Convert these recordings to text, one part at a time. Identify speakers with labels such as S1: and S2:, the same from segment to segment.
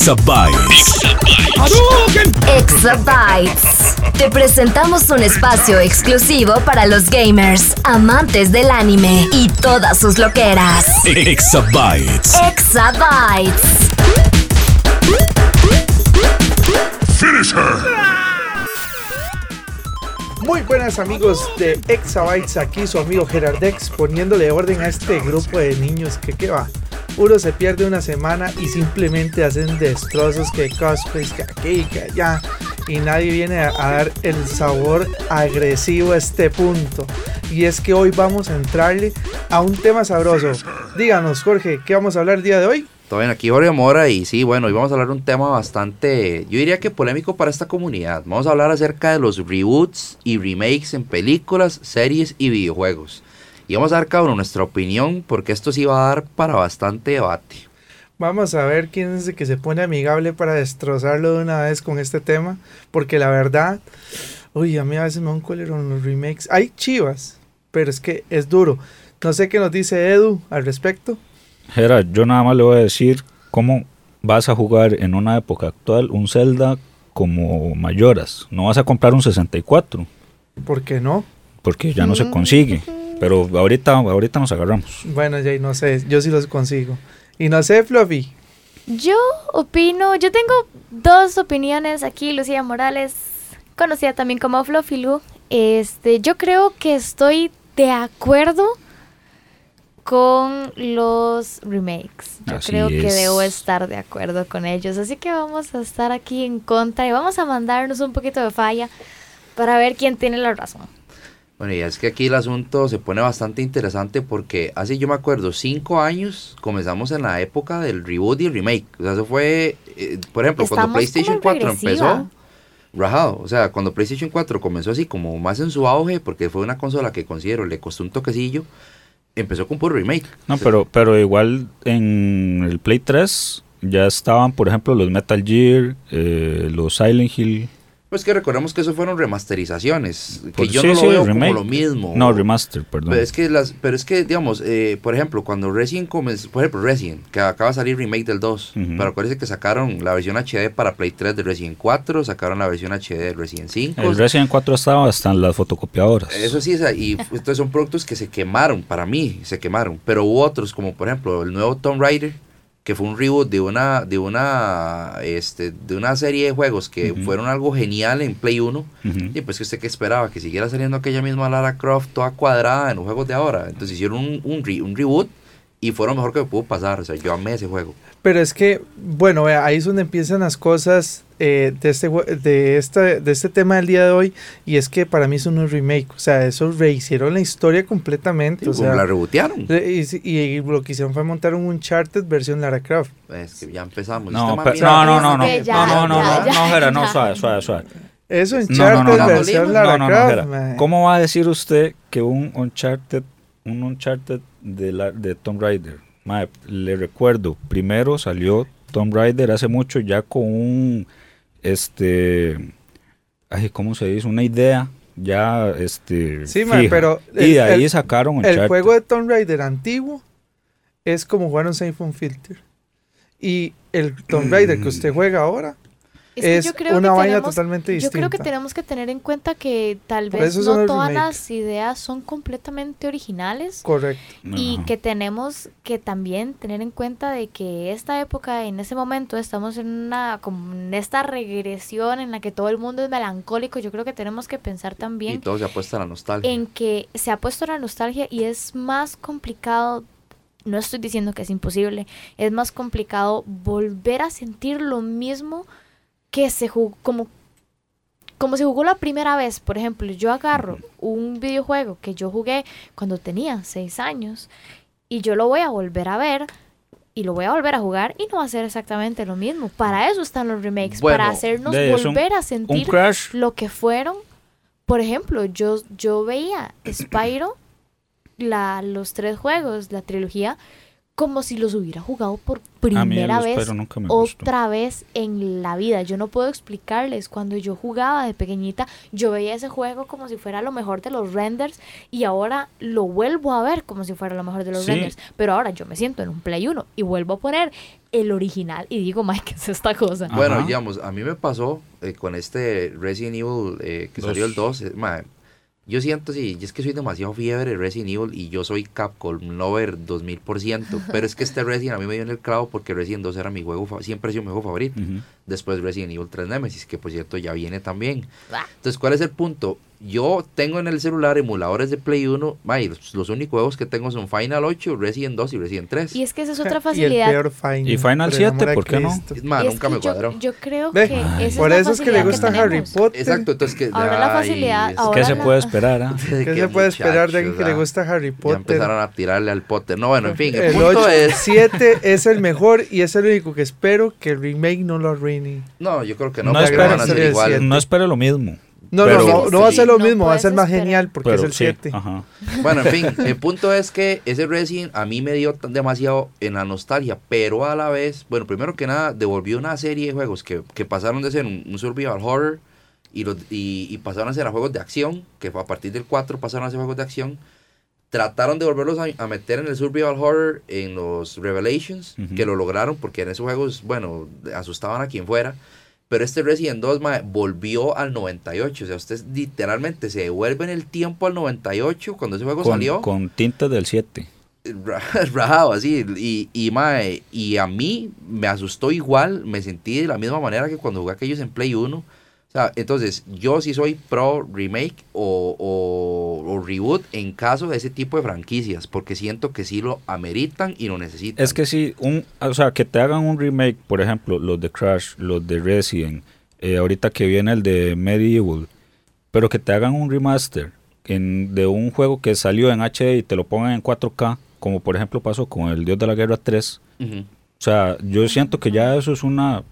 S1: Exabytes.
S2: Exabytes. Te presentamos un espacio exclusivo para los gamers, amantes del anime y todas sus loqueras.
S1: Exabytes.
S2: Exabytes.
S3: Finish her.
S4: Muy buenas amigos de Exabytes, aquí su amigo Gerardex poniéndole orden a este grupo de niños que qué va. Uno se pierde una semana y simplemente hacen destrozos que cosplays, que aquí, que allá. Y nadie viene a, dar el sabor agresivo a este punto. Y es que hoy vamos a entrarle a un tema sabroso. Díganos, Jorge, ¿qué vamos a hablar el día de hoy?
S5: Todo aquí Jorge Mora y sí, bueno, hoy vamos a hablar de un tema bastante, yo diría que polémico para esta comunidad. Vamos a hablar acerca de los reboots y remakes en películas, series y videojuegos. Y vamos a dar cada uno nuestra opinión porque esto sí va a dar para bastante debate.
S4: Vamos a ver quién es el que se pone amigable para destrozarlo de una vez con este tema. Porque la verdad, uy, a mí a veces me da un cólero en los remakes. Hay chivas, pero es que es duro. No sé qué nos dice Edu al respecto.
S6: Gerard, yo nada más le voy a decir cómo vas a jugar en una época actual un Zelda como mayoras. No vas a comprar un 64
S4: ¿Por qué no?
S6: porque ya no se consigue. Pero ahorita, ahorita nos agarramos.
S4: Bueno, Jay, no sé, yo sí los consigo. Y no sé, Fluffy.
S7: Yo opino, yo tengo dos opiniones aquí, Lucía Morales, conocida también como Fluffy Lu. Este, yo creo que estoy de acuerdo con los remakes. Yo
S6: Así
S7: creo que debo estar de acuerdo con ellos. Así que vamos a estar aquí en contra y vamos a mandarnos un poquito de falla para ver quién tiene la razón.
S5: Bueno, y es que aquí el asunto se pone bastante interesante porque hace, yo me acuerdo, cinco años comenzamos en la época del reboot y el remake. O sea, eso fue, eh, por ejemplo, cuando PlayStation
S7: como en
S5: 4
S7: regresiva.
S5: empezó, rajado. O sea, cuando PlayStation 4 comenzó así como más en su auge, porque fue una consola que considero le costó un toquecillo, empezó con puro remake.
S6: No, pero, pero igual en el Play 3 ya estaban, por ejemplo, los Metal Gear, eh, los Silent Hill.
S5: Pues que recordemos que eso fueron remasterizaciones, que
S6: Pues
S5: yo
S6: sí,
S5: no lo
S6: sí,
S5: veo
S6: remake.
S5: como lo mismo.
S6: No, remaster, perdón.
S5: Pero es que, las, pero es que digamos, eh, por ejemplo, cuando Resident comenzó, por ejemplo, Resident, que acaba de salir remake del 2,
S6: Ujú.
S5: pero acuérdense que sacaron la versión HD para Play 3 de Resident 4, sacaron la versión HD de Resident 5.
S6: el Resident 4 estaba hasta en las fotocopiadoras.
S5: Eso sí, y estos son productos que se quemaron, para mí, se quemaron. Pero hubo otros, como por ejemplo el nuevo Tomb Raider, que fue un reboot de una, de una, este, de una serie de juegos que fueron algo genial en Play 1.
S6: Ujú.
S5: Y pues que usted que esperaba que siguiera saliendo aquella misma Lara Croft toda cuadrada en los juegos de ahora. Entonces hicieron un, un, re- un reboot y fue lo mejor que me pudo pasar. O sea, yo amé ese juego.
S4: Pero es que, bueno, ahí es donde empiezan las cosas eh, de, este, de, esta, de este tema del día de hoy. Y es que para mí es remake. O sea, eso rehicieron la historia completamente. O
S5: Como
S4: sea,
S5: la rebotearon.
S4: re- y, y lo que hicieron fue montar un Uncharted versión Lara Croft.
S5: Es que ya empezamos.
S6: No, no, no, no, no,
S7: Ya,
S6: no, no, no,
S7: ya,
S6: no,
S7: ya,
S6: no, Jera, no, suave, suave, suave.
S4: Es
S6: No, no,
S4: Uncharted
S6: no, no,
S4: versión
S5: no,
S4: Lara
S6: No, no, no,
S4: Croft.
S6: ¿Cómo va a decir usted que un Uncharted, un Uncharted de, la, de Tomb Raider? Le recuerdo, primero salió Tomb Raider hace mucho ya con un, este, ay, ¿cómo se dice? Una idea ya, este,
S4: Sí,
S6: fija.
S4: pero
S6: y de ahí
S4: el-
S6: sacaron
S4: El
S6: Uncharted.
S4: juego de Tomb Raider antiguo es como jugar un Safe on Filter. Y el Tomb Raider que usted juega ahora
S7: Es que
S4: es
S7: yo creo
S4: una
S7: que
S4: vaina
S7: tenemos-
S4: totalmente
S7: Yo
S4: distinta.
S7: creo que tenemos que tener en cuenta que tal
S4: Por
S7: vez no todas
S4: remake.
S7: las ideas son completamente originales.
S4: Correcto.
S7: Y
S6: Ajá.
S7: que tenemos que también tener en cuenta de que esta época, en ese momento, estamos en una como en esta regresión en la que todo el mundo es melancólico. Yo creo que tenemos que pensar
S5: Y
S7: también
S5: todo se apuesta a la nostalgia.
S7: en que se ha puesto la nostalgia y es más complicado. No estoy diciendo que es imposible, es más complicado volver a sentir lo mismo que se jugó, como, como se jugó la primera vez. Por ejemplo, yo agarro un videojuego que yo jugué cuando tenía seis años y yo lo voy a volver a ver y lo voy a volver a jugar y no va a ser exactamente lo mismo. Para eso están los remakes,
S5: Bueno,
S7: para hacernos
S6: un-
S7: volver a sentir lo que fueron. Por ejemplo, yo, yo veía Spyro, la, los tres juegos, la trilogía, como si los hubiera jugado por primera vez otra vez en la vida. Yo no puedo explicarles. Cuando yo jugaba de pequeñita, yo veía ese juego como si fuera lo mejor de los renders y ahora lo vuelvo a ver como si fuera lo mejor de los
S6: Sí.
S7: renders. Pero ahora yo me siento en un Play 1 y vuelvo a poner el original y digo, Mike, ¿qué es esta cosa?
S6: Ajá.
S5: Bueno, digamos, a mí me pasó eh, con este Resident Evil eh, que
S6: Dos.
S5: salió el 2. eh, yo siento, sí, y es que soy demasiado fiebre de Resident Evil y yo soy Capcom Lover 2000%. pero es que este Resident a mí me dio en el clavo porque Resident 2 era mi juego, siempre ha sido mi juego favorito. Después Resident Evil 3 Nemesis, que por cierto ya viene también.
S7: Ah.
S5: Entonces, ¿cuál es el punto? Yo tengo en el celular emuladores de Play 1. mae, los, los únicos juegos que tengo son Final 8, Resident 2 y Resident 3.
S7: Y es que esa es otra
S4: Y el
S7: facilidad.
S4: peor Final.
S6: Y Final
S4: por el
S6: 7,
S4: amor de
S6: ¿por qué no?
S5: Es nunca
S7: que
S5: me
S7: yo-
S5: cuadró.
S7: Yo, creo
S4: Ve,
S7: que esa es
S4: por
S7: la
S4: eso es que le
S7: facilidad
S4: gusta Harry. Potter.
S5: Exacto, entonces que...
S7: Ahora la
S5: ay,
S7: facilidad-
S5: es
S7: ahora
S6: ¿Qué se
S7: la-
S6: puede esperar?
S5: que
S4: ¿Qué se puede esperar de alguien que le
S5: ah,
S4: gusta Harry
S5: Ya
S4: Potter?
S5: empezaron a tirarle al Potter. No, bueno, en fin, el,
S4: El
S5: punto
S4: 8,
S5: es...
S4: 7 es el mejor y es el único que espero que el remake no lo arruine.
S5: No, yo creo que no,
S6: No,
S4: siete.
S6: No espero lo mismo.
S4: No,
S6: Pero-
S4: no, no, no va a ser lo
S7: No
S4: mismo, va a ser más
S7: esperar.
S4: genial porque
S6: Pero
S4: es el
S6: sí,
S4: 7.
S6: ajá.
S5: Bueno, en fin, el punto es que ese Resident a mí me dio tan- demasiado en la nostalgia, pero a la vez, bueno, primero que nada, devolvió una serie de juegos que, que pasaron de ser un, un survival horror y, los- y, y pasaron a ser a juegos de acción, que fue a partir del 4 pasaron a ser juegos de acción. Trataron de volverlos a, a meter en el survival horror en los Revelations, que lo lograron porque en esos juegos, bueno, asustaban a quien fuera. Pero este Resident 2 mae, volvió al 98. O sea, usted literalmente se devuelve en el tiempo al 98 cuando ese juego
S6: Con,
S5: salió.
S6: con tintas del 7.
S5: ra- rajado así. Y, y, mae, y a mí me asustó igual. Me sentí de la misma manera que cuando jugué aquellos en Play 1. O sea, entonces, yo sí soy pro remake o, o- o reboot en caso de ese tipo de franquicias. Porque siento que sí lo ameritan y lo necesitan.
S6: Es que si un, o sea, que te hagan un remake, por ejemplo, los de Crash, los de Resident, eh, ahorita que viene el de Medieval, pero que te hagan un remaster en, de un juego que salió en HD y te lo pongan en 4K, como por ejemplo pasó con el Dios de la Guerra 3.
S5: Ujú.
S6: O sea, yo siento que ya eso es una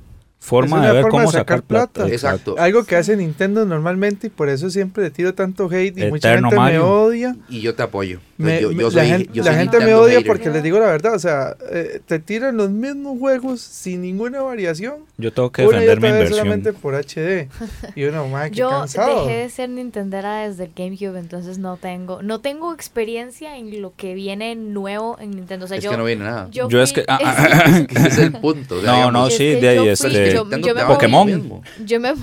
S6: forma
S4: Es una
S6: de ver
S4: forma
S6: cómo
S4: de sacar
S6: sacar plata.
S4: plata.
S5: Exacto.
S4: Algo que hace Nintendo normalmente y por eso siempre le tiro tanto hate y mucha gente me odia.
S5: Y yo te apoyo.
S4: Me-
S5: yo,
S4: me-
S5: yo
S4: la
S5: soy,
S4: gente,
S5: yo
S4: la gente me odia
S5: hater.
S4: porque les digo la verdad, o sea, eh, te tiran los mismos juegos sin ninguna variación.
S6: Yo tengo que defender mi inversión.
S4: solamente por HD. Y uno, que
S7: Yo
S4: cansado.
S7: dejé de ser Nintendera desde el GameCube, entonces no tengo, no tengo experiencia en lo que viene nuevo en Nintendo. O sea,
S5: Es
S7: yo,
S5: que no viene nada.
S7: yo
S6: Yo es que- ah, ah,
S5: Ese es el punto. o sea,
S6: No,
S5: digamos,
S6: no, sí, de ahí este...
S7: yo- me
S6: Pokémon.
S7: yo me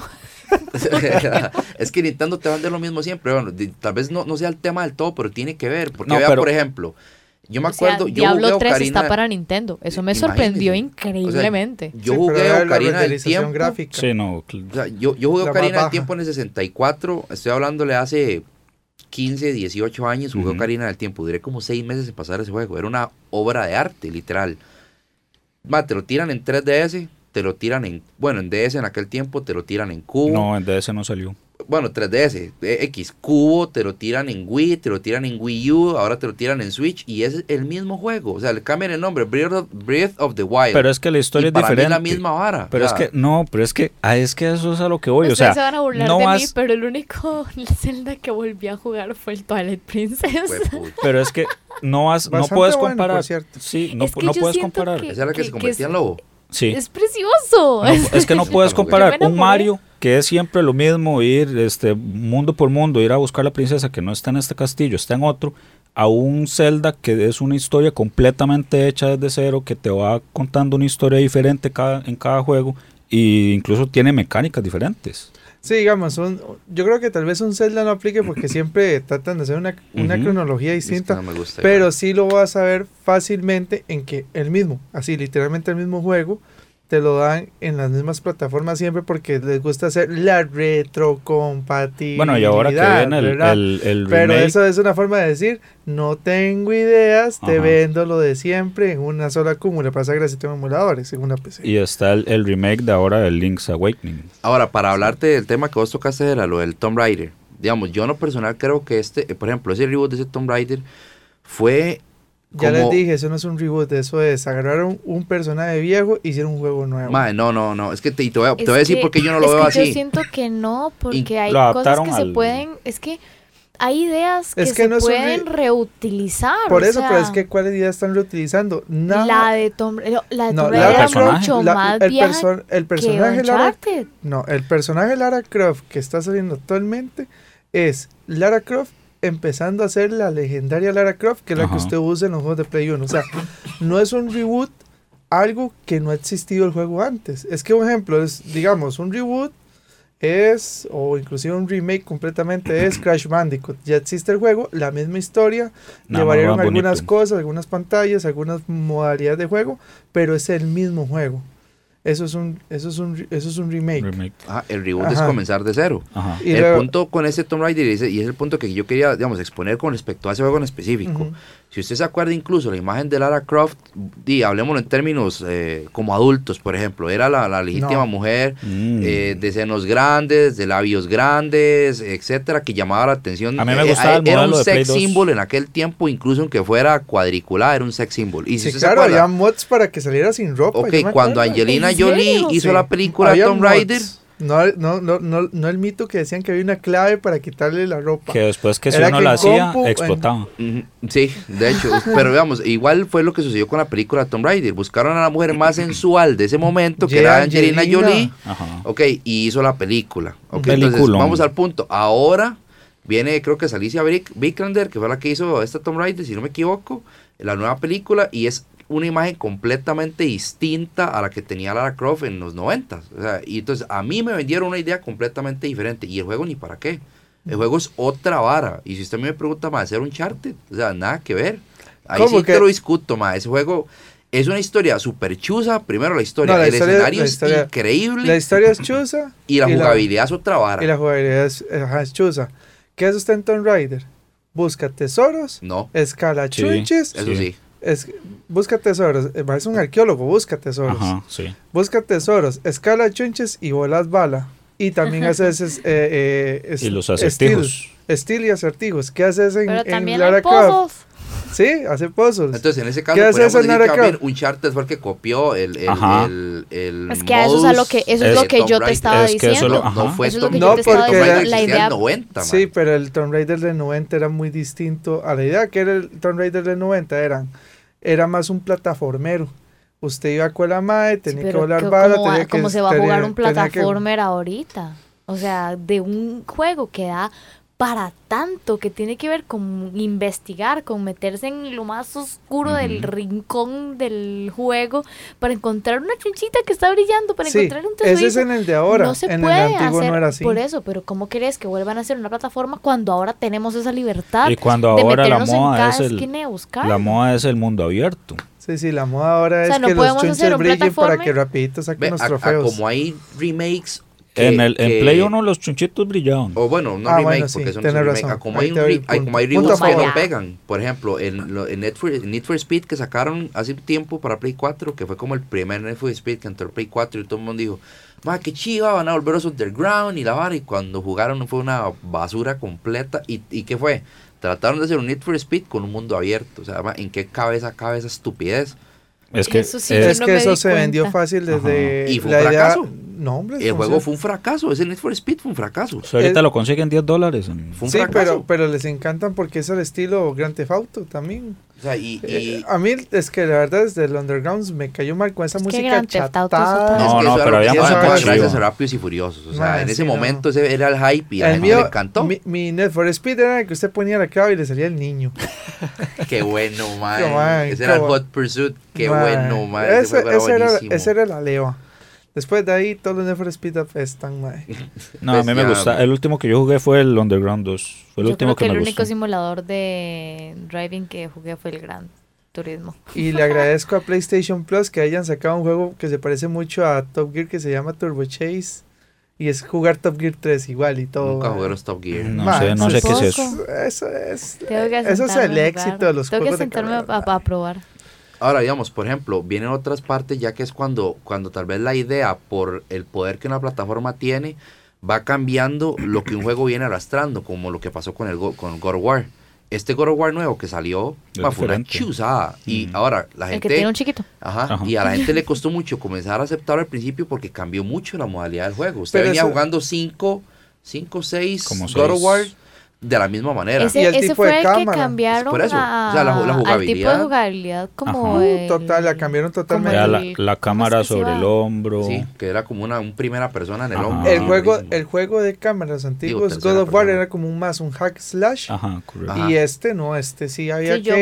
S5: es que Nintendo te va a lo mismo siempre. Bueno, tal vez no, no sea el tema del todo, pero tiene que ver. Porque
S6: No,
S5: vea,
S6: pero-
S5: por ejemplo, yo me
S7: O sea,
S5: acuerdo, yo
S7: Diablo
S5: jugué
S7: 3
S5: Ocarina,
S7: está para Nintendo. Eso me sorprendió increíblemente.
S5: yo
S4: Sí,
S5: jugué
S4: la
S5: Ocarina del Tiempo.
S4: gráfica.
S6: Sí, no. cl-
S5: O sea, yo, yo jugué Ocarina del. Tiempo en el 64. Estoy hablándole hace 15, 18 años. Jugué
S6: Ujú.
S5: Ocarina del Tiempo. Duré como 6 meses en pasar ese juego. Era una obra de arte, literal. Ma, te lo tiran en 3DS. Te lo tiran en. Bueno, en DS en aquel tiempo. Te lo tiran en cubo.
S6: No, en DS no salió.
S5: bueno, 3DS, eh, X, cubo, te lo tiran en Wii, te lo tiran en Wii U, ahora te lo tiran en Switch y es el mismo juego. O sea, le cambian el nombre, Breath of, Breath of the Wild.
S6: Pero es que la historia
S5: Y
S6: es
S5: para mí
S6: diferente.
S5: es la misma vara.
S6: Pero
S5: o
S6: es que, no, pero es que, ah, es que eso es a lo que voy. O sea,
S7: se van a burlar
S6: no
S7: de mí, pero el único Zelda que volví a jugar fue el Twilight Princess.
S6: pero es que no vas, no puedes
S4: bueno,
S6: comparar.
S4: por cierto.
S6: Sí, no,
S7: Es que
S6: no
S7: yo
S6: puedes comparar.
S7: que-
S5: Esa era la que, se
S7: que
S5: convertía en
S7: es-
S5: lobo.
S6: Sí.
S7: Es precioso.
S6: No, es que no puedes comparar un. Mario que es siempre lo mismo, ir este mundo por mundo, ir a buscar la princesa que no está en este castillo, está en otro, a un Zelda que es una historia completamente hecha desde cero, que te va contando una historia diferente cada, en cada juego e incluso tiene mecánicas diferentes.
S4: Sí, digamos, un- yo creo que tal vez un Zelda no aplique porque siempre tratan de hacer una, una cronología
S5: Es que
S4: distinta.
S5: no me gusta
S4: Pero
S5: igual.
S4: sí lo vas a ver fácilmente en que el mismo, así literalmente el mismo juego, te lo dan en las mismas plataformas siempre porque les gusta hacer la retrocompatibilidad.
S6: Bueno, y ahora que viene el, el, el
S4: Pero eso es una forma de decir, no tengo ideas, te
S6: Ajá.
S4: vendo lo de siempre en una sola cúmula. Pasa que si tengo emuladores en una PC.
S6: y está el, el remake de ahora del Link's Awakening.
S5: Ahora, para hablarte del tema que vos tocaste, era lo del Tomb Raider. Digamos, yo en lo personal creo que este, eh, por ejemplo, ese reboot de ese Tomb Raider fue
S4: Ya les dije, eso no es un reboot, eso es agarraron un personaje viejo y hicieron un juego nuevo.
S5: Mae, no, no, no. Es que te, te voy a, te
S7: Es
S5: voy a decir
S7: que-
S5: por qué yo no lo
S7: es
S5: veo
S7: que
S5: así.
S7: Yo siento que no, porque hay cosas que se pueden. Es que hay ideas que,
S4: Es que
S7: se
S4: no
S7: pueden
S4: re-
S7: reutilizar.
S4: Por
S7: o
S4: eso, pero es que ¿cuáles ideas están reutilizando? Nada.
S7: La de Tom, no, la de
S4: No,
S7: Raider era
S6: personaje.
S7: mucho
S4: la-
S7: más
S4: el,
S7: vieja
S4: perso- el
S7: que
S4: personaje Lara
S7: Uncharted.
S4: No, el personaje Lara Croft que está saliendo actualmente es Lara Croft empezando a ser la legendaria Lara Croft, que es la que usted usa en los juegos de Play 1. O sea, no es un reboot algo que no ha existido el juego antes. Es que un ejemplo es, digamos, un reboot es, o inclusive un remake completamente es Crash Bandicoot. Ya existe el juego, la misma historia, le
S6: Nada más
S4: variaron algunas
S6: bonito.
S4: cosas, algunas pantallas, algunas modalidades de juego, pero es el mismo juego. Eso es un, eso es un, eso es un remake.
S6: Remake.
S5: Ajá, el reboot es comenzar de cero.
S6: Ajá.
S4: Y
S5: el
S4: luego-
S5: punto con ese Tomb Raider, y es el punto que yo quería, digamos, exponer con respecto a ese juego en específico. Si usted se acuerda incluso la imagen de Lara Croft, di, hablemoslo en términos eh, como adultos, por ejemplo, era la, la legítima
S4: No.
S5: mujer
S6: Mm.
S5: eh, de senos grandes, de labios grandes, etcétera, que llamaba la atención.
S6: A mí me
S5: Eh,
S6: gustaba
S5: eh,
S6: el
S5: Era un sex
S6: 2.
S5: symbol en aquel tiempo, incluso aunque fuera cuadriculada, era un sex symbol. Y si
S4: Sí,
S5: usted se
S4: claro,
S5: acuerda,
S4: había mods para que saliera sin ropa.
S5: ok, cuando. Angelina. Jolie hizo
S4: Sí.
S5: la película
S4: Había
S5: Tomb
S4: mods. No, no, no, no, no el mito que decían que había una clave para quitarle la ropa.
S6: Que después que si
S4: Era
S6: uno la hacía,
S4: compu, en-
S6: explotaba.
S5: Sí, de hecho, pero veamos, igual fue lo que sucedió con la película Tomb Raider. Buscaron a la mujer más sensual de ese momento, que
S4: Yeah,
S5: era Angelina,
S4: Angelina.
S5: Jolie,
S6: Ajá.
S5: ok, y hizo la película. Ok,
S6: Un
S5: entonces vamos al punto. Ahora viene, creo que es Alicia Vik- Vikander, que fue la que hizo esta Tomb Raider, si no me equivoco, la nueva película, y es una imagen completamente distinta a la que tenía Lara Croft en los 90. O sea, y entonces a mí me vendieron una idea completamente diferente, y el juego ni para qué. El juego es otra vara. Y si usted me pregunta, más hacer un charter, o sea, nada que ver. Ahí
S4: ¿Cómo
S5: sí
S4: que?
S5: te lo discuto, ma. Ese juego es una historia súper chusa. Primero la historia.
S4: No, la
S5: el
S4: historia-
S5: escenario
S4: la
S5: es increíble.
S4: La historia es chusa.
S5: y la jugabilidad es otra vara.
S4: y la jugabilidad es, ajá, es chusa. ¿Qué hace usted en Tomb Raider? Busca tesoros,
S5: No,
S4: escala
S6: Sí.
S4: chunches,
S5: eso
S6: Sí.
S4: Es- busca tesoros. eh, Es un arqueólogo, busca tesoros.
S6: Ajá, sí.
S4: Busca tesoros, escala chunches y bolas bala. Y también hace ese, eh, eh, es-
S6: Y los acertijos.
S4: Estilo y acertijos. ¿Qué haces en,
S7: Pero
S4: en
S7: también
S4: Lara
S7: hay
S4: Croft?
S7: puzzles.
S4: Sí, hace puzzles.
S5: Entonces, en ese caso,
S4: ¿Qué hace
S5: podríamos
S4: en
S5: decir
S4: Lara Croft?
S5: Uncharted fue el que copió el, el,
S6: Ajá.
S5: el, el
S7: Es que a eso es a lo que- eso
S6: es
S5: de
S6: lo
S7: que yo te
S5: Raider.
S7: estaba
S6: Es
S7: diciendo.
S6: lo-
S5: No, no fue
S7: Eso es lo
S5: Tomb
S7: que
S4: yo te
S5: Tomb
S4: estaba diciendo,
S7: la
S5: en
S7: idea-
S5: 90, man.
S4: Sí, pero el Tomb Raider del 90 era muy distinto a la idea que era el Tomb Raider del 90. Eran, era más un plataformero. Usted iba con la madre,
S7: Sí,
S4: tenía que volar bala.
S7: ¿cómo, va-
S4: tenía que-
S7: cómo se va a jugar un
S4: que-
S7: plataformer ahorita? O sea, de un juego que da para tanto, que tiene que ver con investigar, con meterse en lo más oscuro del rincón del juego para encontrar una chunchita que está brillando, para
S4: Sí,
S7: encontrar un
S4: ese es en el de ahora.
S7: No se
S4: en
S7: puede
S4: el antiguo
S7: hacer
S4: no era así.
S7: por eso, pero ¿cómo querés que vuelvan a hacer una plataforma cuando ahora tenemos esa libertad
S6: Y cuando
S7: de
S6: ahora la
S7: meternos en
S6: moda
S7: cada
S6: es el, la moda es el mundo abierto.
S4: Sí, sí, la moda ahora
S7: O sea,
S4: es
S7: no
S4: que los
S7: podemos
S4: chunches
S7: hacer un
S4: brillen para que rapidito saquen
S5: Ve,
S4: los
S5: a- a
S4: trofeos.
S5: como hay remakes. Que-
S6: En el en
S5: que-
S6: Play 1 los chunchitos brillaban.
S5: O bueno, no
S4: Ah,
S5: remake,
S4: bueno, sí,
S5: porque eso no es remake.
S4: razón.
S5: Ah, Como hay, un hay-
S4: punto.
S5: como hay reboots que no pegan. Por ejemplo, en, lo- en Need, for, en Need for Speed que sacaron hace un tiempo para Play 4, que fue como el primer Need for Speed que entró en Play 4 y todo el mundo dijo, ma, qué chiva, van a volver a los underground y la vara. Y cuando jugaron fue una basura completa. ¿Y, y qué fue? Trataron de hacer un Need for Speed con un mundo abierto. O sea, ma, ¿en qué cabeza cabe esa estupidez?
S6: Es que
S7: Eso sí,
S6: es-
S7: no
S4: que eso se vendió
S7: cuenta.
S4: fácil desde
S5: Ajá. ¿Y fue un
S4: la idea-
S5: fracaso?
S4: No, hombre.
S5: El juego fue un fracaso. Ese Need for Speed fue un fracaso.
S6: so ahorita
S4: es-
S6: lo consiguen 10 dólares.
S5: Fue un
S4: Sí,
S5: fracaso.
S4: pero, pero les encantan porque es el estilo Grand Theft Auto también.
S5: O sea, y, y-
S4: Eh, a mí es que la verdad desde el Underground me cayó mal con esa
S7: Es
S4: música chatada.
S6: No, no, pero había
S5: a Rápidos y Furiosos. O sea,
S4: Ma,
S5: en ese
S4: sí, no.
S5: momento ese era el hype y a
S4: El
S5: gente
S4: mío,
S5: le encantó.
S4: mi, mi Need for Speed era el que usted ponía la clave y le salía el niño.
S5: Qué bueno, man.
S4: Qué man,
S5: ese era el Hot Pursuit. Qué
S4: Ma,
S5: bueno, man.
S4: Ese,
S5: Ese,
S4: ese era, ese era la leva. Después de ahí, todos los for Speed apestan, mae.
S6: No, a mí me gusta. El último que yo jugué fue el Underground 2. Fue el
S7: Yo
S6: último
S7: creo que,
S6: que,
S7: el
S6: me
S7: único
S6: gustó.
S7: simulador de driving que jugué fue el Gran Turismo.
S4: Y le agradezco a PlayStation Plus que hayan sacado un juego que se parece mucho a Top Gear que se llama Turbo Chase. Y es jugar Top Gear 3 igual y todo.
S5: Nunca los Top Gear.
S6: No
S4: Ma,
S6: sé, no sé qué es eso.
S4: Eso es,
S7: que
S4: eso es el éxito de los
S7: Tengo que
S4: juegos de
S7: sentarme
S4: carrera.
S7: a- a probar.
S5: Ahora, digamos, por ejemplo, vienen otras partes ya que es cuando, cuando tal vez la idea por el poder que una plataforma tiene va cambiando lo que un juego viene arrastrando, como lo que pasó con el Go- con God of War. este God of War nuevo que salió fue una chuzada. Y
S6: Mm.
S5: ahora la
S7: El
S5: gente...
S7: que tiene un chiquito.
S5: Ajá,
S6: Ajá.
S5: y a la gente le costó mucho comenzar a aceptar al principio porque cambió mucho la modalidad del juego. Usted
S4: Pero
S5: venía
S4: eso-
S5: jugando 5, 5, 6
S6: Como
S5: God of. War de la misma manera.
S4: Y
S7: Ese,
S4: el
S7: ese
S4: tipo
S7: fue
S4: de
S7: el que
S4: cámara.
S7: cambiaron
S5: Por eso,
S7: a-
S5: o sea, la la
S7: al tipo
S5: jugabilidad.
S7: de jugabilidad como
S6: Ajá.
S7: el-
S4: Total, la cambiaron totalmente.
S6: La,
S7: el-
S6: la
S7: ¿cómo
S6: cámara
S7: que
S6: sobre el hombro.
S5: Sí, que era como una un primera persona en el
S6: Ajá.
S5: hombro.
S4: El juego, el juego de cámaras antiguos,
S5: tercera
S4: God of War,
S5: persona.
S4: era como un más un hack slash.
S6: Ajá, correcto.
S5: Ajá.
S4: Y este no, este sí había
S7: Sí, yo
S4: que.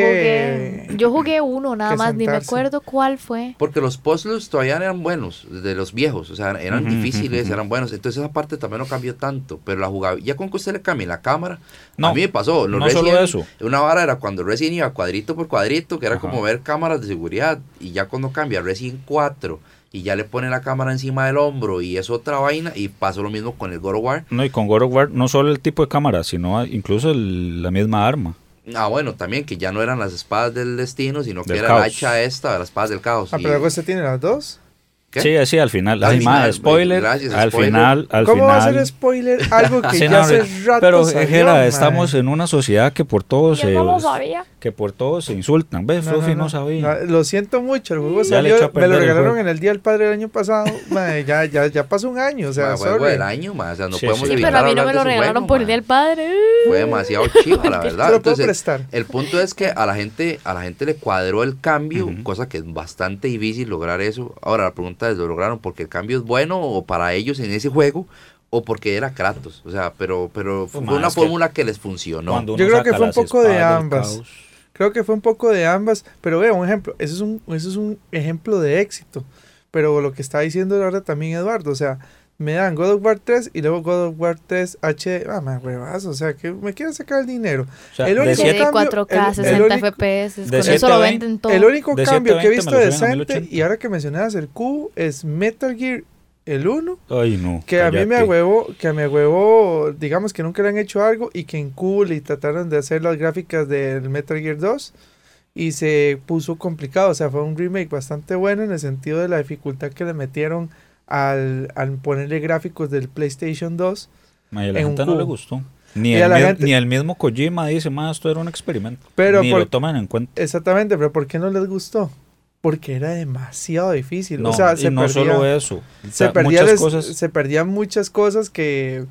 S7: jugué, yo jugué uno nada
S4: que
S7: más, ni me
S4: sentarse.
S7: acuerdo cuál fue.
S5: Porque los puzzles todavía eran buenos, de los viejos, o sea, eran
S6: Ujú,
S5: difíciles,
S6: ujú.
S5: eran buenos. Entonces esa parte también no cambió tanto, pero la jugabilidad, ya con que usted le cambie la cámara,
S6: No,
S5: a mí me pasó. Los
S6: no solo eso.
S5: Una vara era cuando Resident iba cuadrito por cuadrito, que era
S6: Ajá.
S5: como ver cámaras de seguridad, y ya cuando cambia Resident 4 y ya le pone la cámara encima del hombro y es otra vaina, y pasó lo mismo con el God of War.
S6: No, y con God of War no solo el tipo de cámara, sino incluso el- la misma arma.
S5: Ah, bueno, también que ya no eran las espadas del destino, sino que era
S6: caos.
S5: la hacha esta, las espadas del caos.
S4: Ah,
S5: y-
S4: pero luego usted tiene las dos.
S5: ¿Qué?
S6: Sí, así al final.
S5: Al
S6: Ay,
S5: final,
S6: mae, spoiler.
S5: gracias,
S6: al
S5: spoiler.
S6: final, al
S4: ¿Cómo va a
S6: final.
S4: ser spoiler algo que
S6: Sí,
S4: ya
S6: no,
S4: hace rato
S6: Pero,
S4: salió,
S6: Jera, estamos en una sociedad que por todo se.
S7: sabía.
S6: Que por todo se insultan. ¿Ves?
S4: No,
S6: Fluffy
S4: no,
S6: no,
S4: no.
S6: sabía.
S4: No, lo siento mucho, el juego salió, me lo
S6: el
S4: regalaron
S6: juego.
S4: en el Día del Padre del año pasado, mae, ya, ya, ya pasó un año, o sea,
S5: juego del año, ma, o sea, no
S6: Sí,
S5: podemos
S6: sí.
S7: Sí,
S5: evitar
S7: pero a mí no me lo regalaron
S5: juego,
S7: por el día del padre.
S5: Fue demasiado chiva, la verdad.
S4: lo puedo prestar.
S5: el punto es que a la gente, a la gente le cuadró el cambio, cosa que es bastante difícil lograr eso. Ahora la pregunta ¿lo lograron porque el cambio es bueno o para ellos en ese juego o porque era Kratos? O sea, pero, pero fue una
S6: que
S5: fórmula que, les funcionó.
S4: Yo creo que fue un poco de ambas. Creo que fue un poco de ambas, pero vea, un ejemplo, eso es un, eso es un ejemplo de éxito. Pero lo que está diciendo ahora también Eduardo, o sea, me dan God of War 3 y luego God of War 3 H, ah, más huevas, o sea, que me quieren sacar el dinero.
S6: o sea,
S4: El único
S7: de
S4: cambio,
S7: 4K,
S4: el- el
S7: 60
S4: único-
S7: FPS, con eso
S6: 720,
S7: lo venden todo.
S4: El único
S6: De
S4: cambio que he
S6: 720
S4: visto decente,
S6: 1080.
S4: y ahora que mencionabas el cubo, es Metal Gear el 1,
S6: Ay, no.
S4: que a mí me agüevó, que me agüevó, digamos que nunca le han hecho algo y que en Cubo le trataron de hacer las gráficas del Metal Gear 2 y se puso complicado, o sea, fue un remake bastante bueno en el sentido de la dificultad que le metieron al, al ponerle gráficos del PlayStation 2.
S6: Ma, y a la
S4: en un
S6: gente no le gustó. Ni el,
S4: la
S6: mi-
S4: gente-
S6: ni el mismo Kojima dice, más esto era un experimento.
S4: Pero
S6: ni
S4: por-
S6: lo toman en cuenta.
S4: Exactamente, pero ¿por qué no les gustó? Porque era demasiado difícil.
S6: No,
S4: o sea,
S6: y
S4: se
S6: no
S4: perdía-
S6: solo eso. O
S4: se, perdía
S6: muchas
S4: les-
S6: cosas.
S4: se perdían muchas cosas que,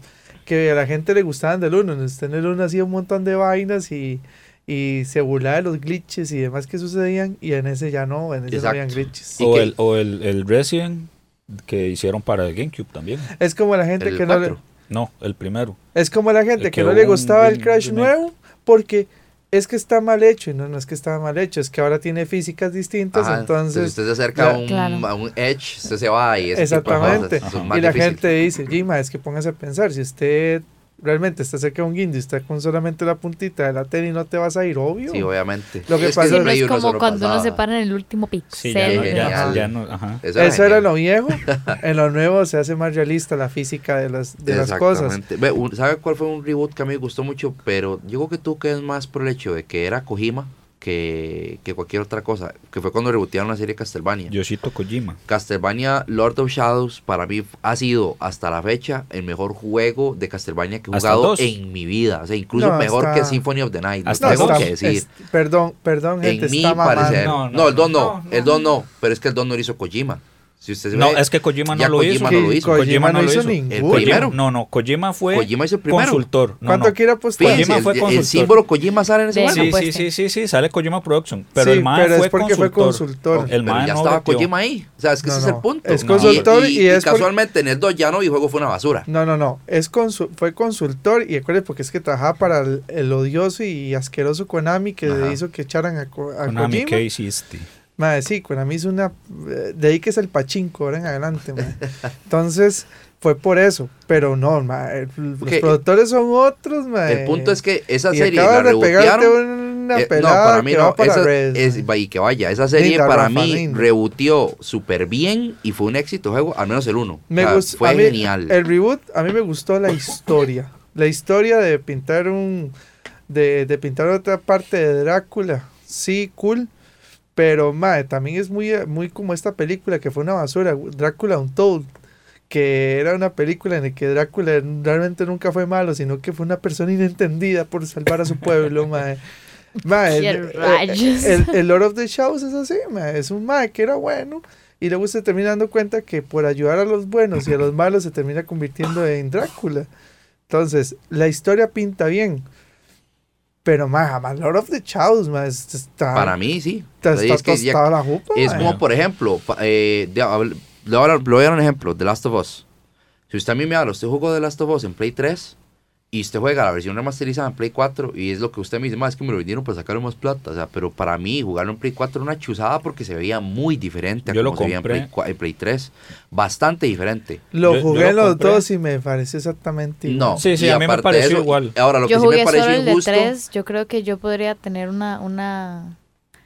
S4: que a la gente le gustaban del uno. Usted en el uno hacía un montón de vainas y, y se burlaba de los glitches y demás que sucedían. Y en ese ya no, en ese no habían glitches.
S6: O, el, o el, el Resident que hicieron para el GameCube también.
S4: Es como la gente
S5: El
S4: que no le,
S5: 4.
S6: No, el primero.
S4: es como la gente
S6: El
S4: que,
S6: que
S4: no le
S6: un
S4: gustaba el Crash
S6: remake.
S4: nuevo porque es que está mal hecho. Y no, no es que estaba mal hecho, es que ahora tiene físicas distintas.
S5: Ajá,
S4: entonces,
S5: usted se acerca a un,
S7: Claro.
S5: a un edge, usted se va y ese tipo de
S4: Exactamente.
S5: cosas
S4: y la gente dice, Gima, es que póngase a pensar, si usted realmente está cerca de un guindy, está con solamente la puntita de la tele y no te vas a ir, obvio.
S5: Sí, obviamente.
S4: Lo que
S5: Es
S4: pasa es-
S5: Play
S7: es
S5: uno
S7: como cuando uno se para en el último
S6: Sí, ya,
S7: pixel.
S6: no, ya,
S5: genial.
S6: ya no, ajá.
S5: Eso era
S4: Eso era
S5: genial.
S4: lo viejo. en lo nuevo se hace más realista la física de las, de las cosas.
S5: ¿Sabe cuál fue un reboot que a mí me gustó mucho? Pero yo creo que tú que es más por el hecho de que era Kojima que, que cualquier otra cosa. Que fue cuando rebotearon la serie Castlevania.
S6: Yoshito Kojima.
S5: Castlevania Lord of Shadows para mí ha sido hasta la fecha el mejor juego de Castlevania que he
S6: ¿Hasta el
S5: jugado en mi vida. O sea, incluso
S4: No,
S5: mejor
S4: hasta-
S5: que Symphony of the Night.
S6: Hasta
S5: tengo
S4: está-
S5: que decir.
S4: es- perdón, perdón, gente,
S5: en mi parecer.
S6: No,
S5: No,
S6: no,
S5: el 2 no.
S6: no, no.
S5: El 2 no. Pero es que el 2 no lo hizo Kojima. Si usted
S6: No,
S5: ve,
S6: es que Kojima no
S5: ya
S6: lo
S5: Kojima
S6: hizo.
S5: no lo hizo.
S4: Kojima no hizo
S6: El
S4: ninguno.
S5: primero.
S6: No, no, Kojima fue
S5: Kojima hizo el primero.
S6: consultor. No,
S4: ¿Cuánto
S6: no.
S4: quiere apostar?
S6: Kojima fue
S5: el- el,
S6: consultor.
S5: símbolo Kojima sale en ese juego.
S6: Sí, sí,
S7: sí.
S6: sí, sale Kojima Production. Pero
S4: Sí,
S6: el man
S4: pero
S6: fue
S4: es porque fue consultor.
S6: El
S5: pero
S6: man
S5: ya
S6: no
S5: estaba. Kojima ahí. O sea, es que
S4: No,
S5: ese es el punto.
S4: Es
S6: consultor
S5: y,
S4: y es por-
S5: casualmente en el 2 ya no, y el juego fue una basura.
S4: No, no, no. Es consu- fue consultor y acuérdense porque es que trabajaba para el, el odioso y asqueroso Konami que
S5: Ajá.
S4: hizo que echaran a, a
S6: Konami,
S4: Kojima.
S6: ¿qué hiciste?
S4: Madre, sí, Konami hizo una... eh, De ahí que es el pachinko, ahora en adelante, madre. Entonces, fue por eso. Pero no, madre, los
S5: Ok.
S4: productores son otros, madre.
S5: El punto es que esa
S4: Y
S5: serie la
S4: acabas de pegarte una
S5: Eh,
S4: pelada
S5: no, para mí
S4: que
S5: no.
S4: va para
S5: esa-
S4: Red,
S5: es- y que vaya, esa serie
S4: Linda,
S5: para
S4: Rafa,
S5: mí
S4: linda.
S5: reboteó súper bien y fue un éxito juego, al menos el uno.
S4: Me
S5: O sea,
S4: gustó-
S5: fue
S4: a mí-
S5: genial.
S4: El reboot, a mí me gustó la historia. la historia de pintar un. De, de pintar otra parte de Drácula. Sí, cool. Pero, madre, también es muy, muy como esta película que fue una basura. Drácula Untold. que era una película en la que Drácula realmente nunca fue malo, sino que fue una persona inentendida por salvar a su pueblo, mae. Mae, el Lord of the Shadows es así, mae, es un mae que era bueno y luego se termina dando cuenta que por ayudar a los buenos y a los malos se termina convirtiendo en Drácula. Entonces, la historia pinta bien. Pero, mae, jamás Lord of the Shadows, mae, es- está,
S5: Para mí, sí.
S4: está, está
S5: es que ya-
S4: la jupa,
S5: Es como, por ejemplo, eh, de- le voy a dar un ejemplo, The Last of Us. Si usted a mí me habla, usted jugó The Last of Us en Play 3 y usted juega la versión remasterizada en Play 4 y es lo que usted me dice, más es que me lo vendieron para sacarle más plata. O sea, pero para mí jugarlo en Play 4 era una chuzada porque se veía muy diferente a
S6: Yo lo
S5: como se veía en Play,
S6: compré.
S5: cua- en Play 3. Bastante diferente.
S4: Lo
S6: Yo- yo
S4: jugué
S6: lo
S4: los
S6: compré.
S4: dos y me pareció exactamente igual.
S5: No.
S6: Sí, sí,
S5: y
S6: a mí me pareció
S5: eso,
S6: igual.
S5: Ahora, lo
S7: yo
S5: que sí me pareció
S7: solo el de
S5: injusto.
S7: 3. Yo creo que yo podría tener una. una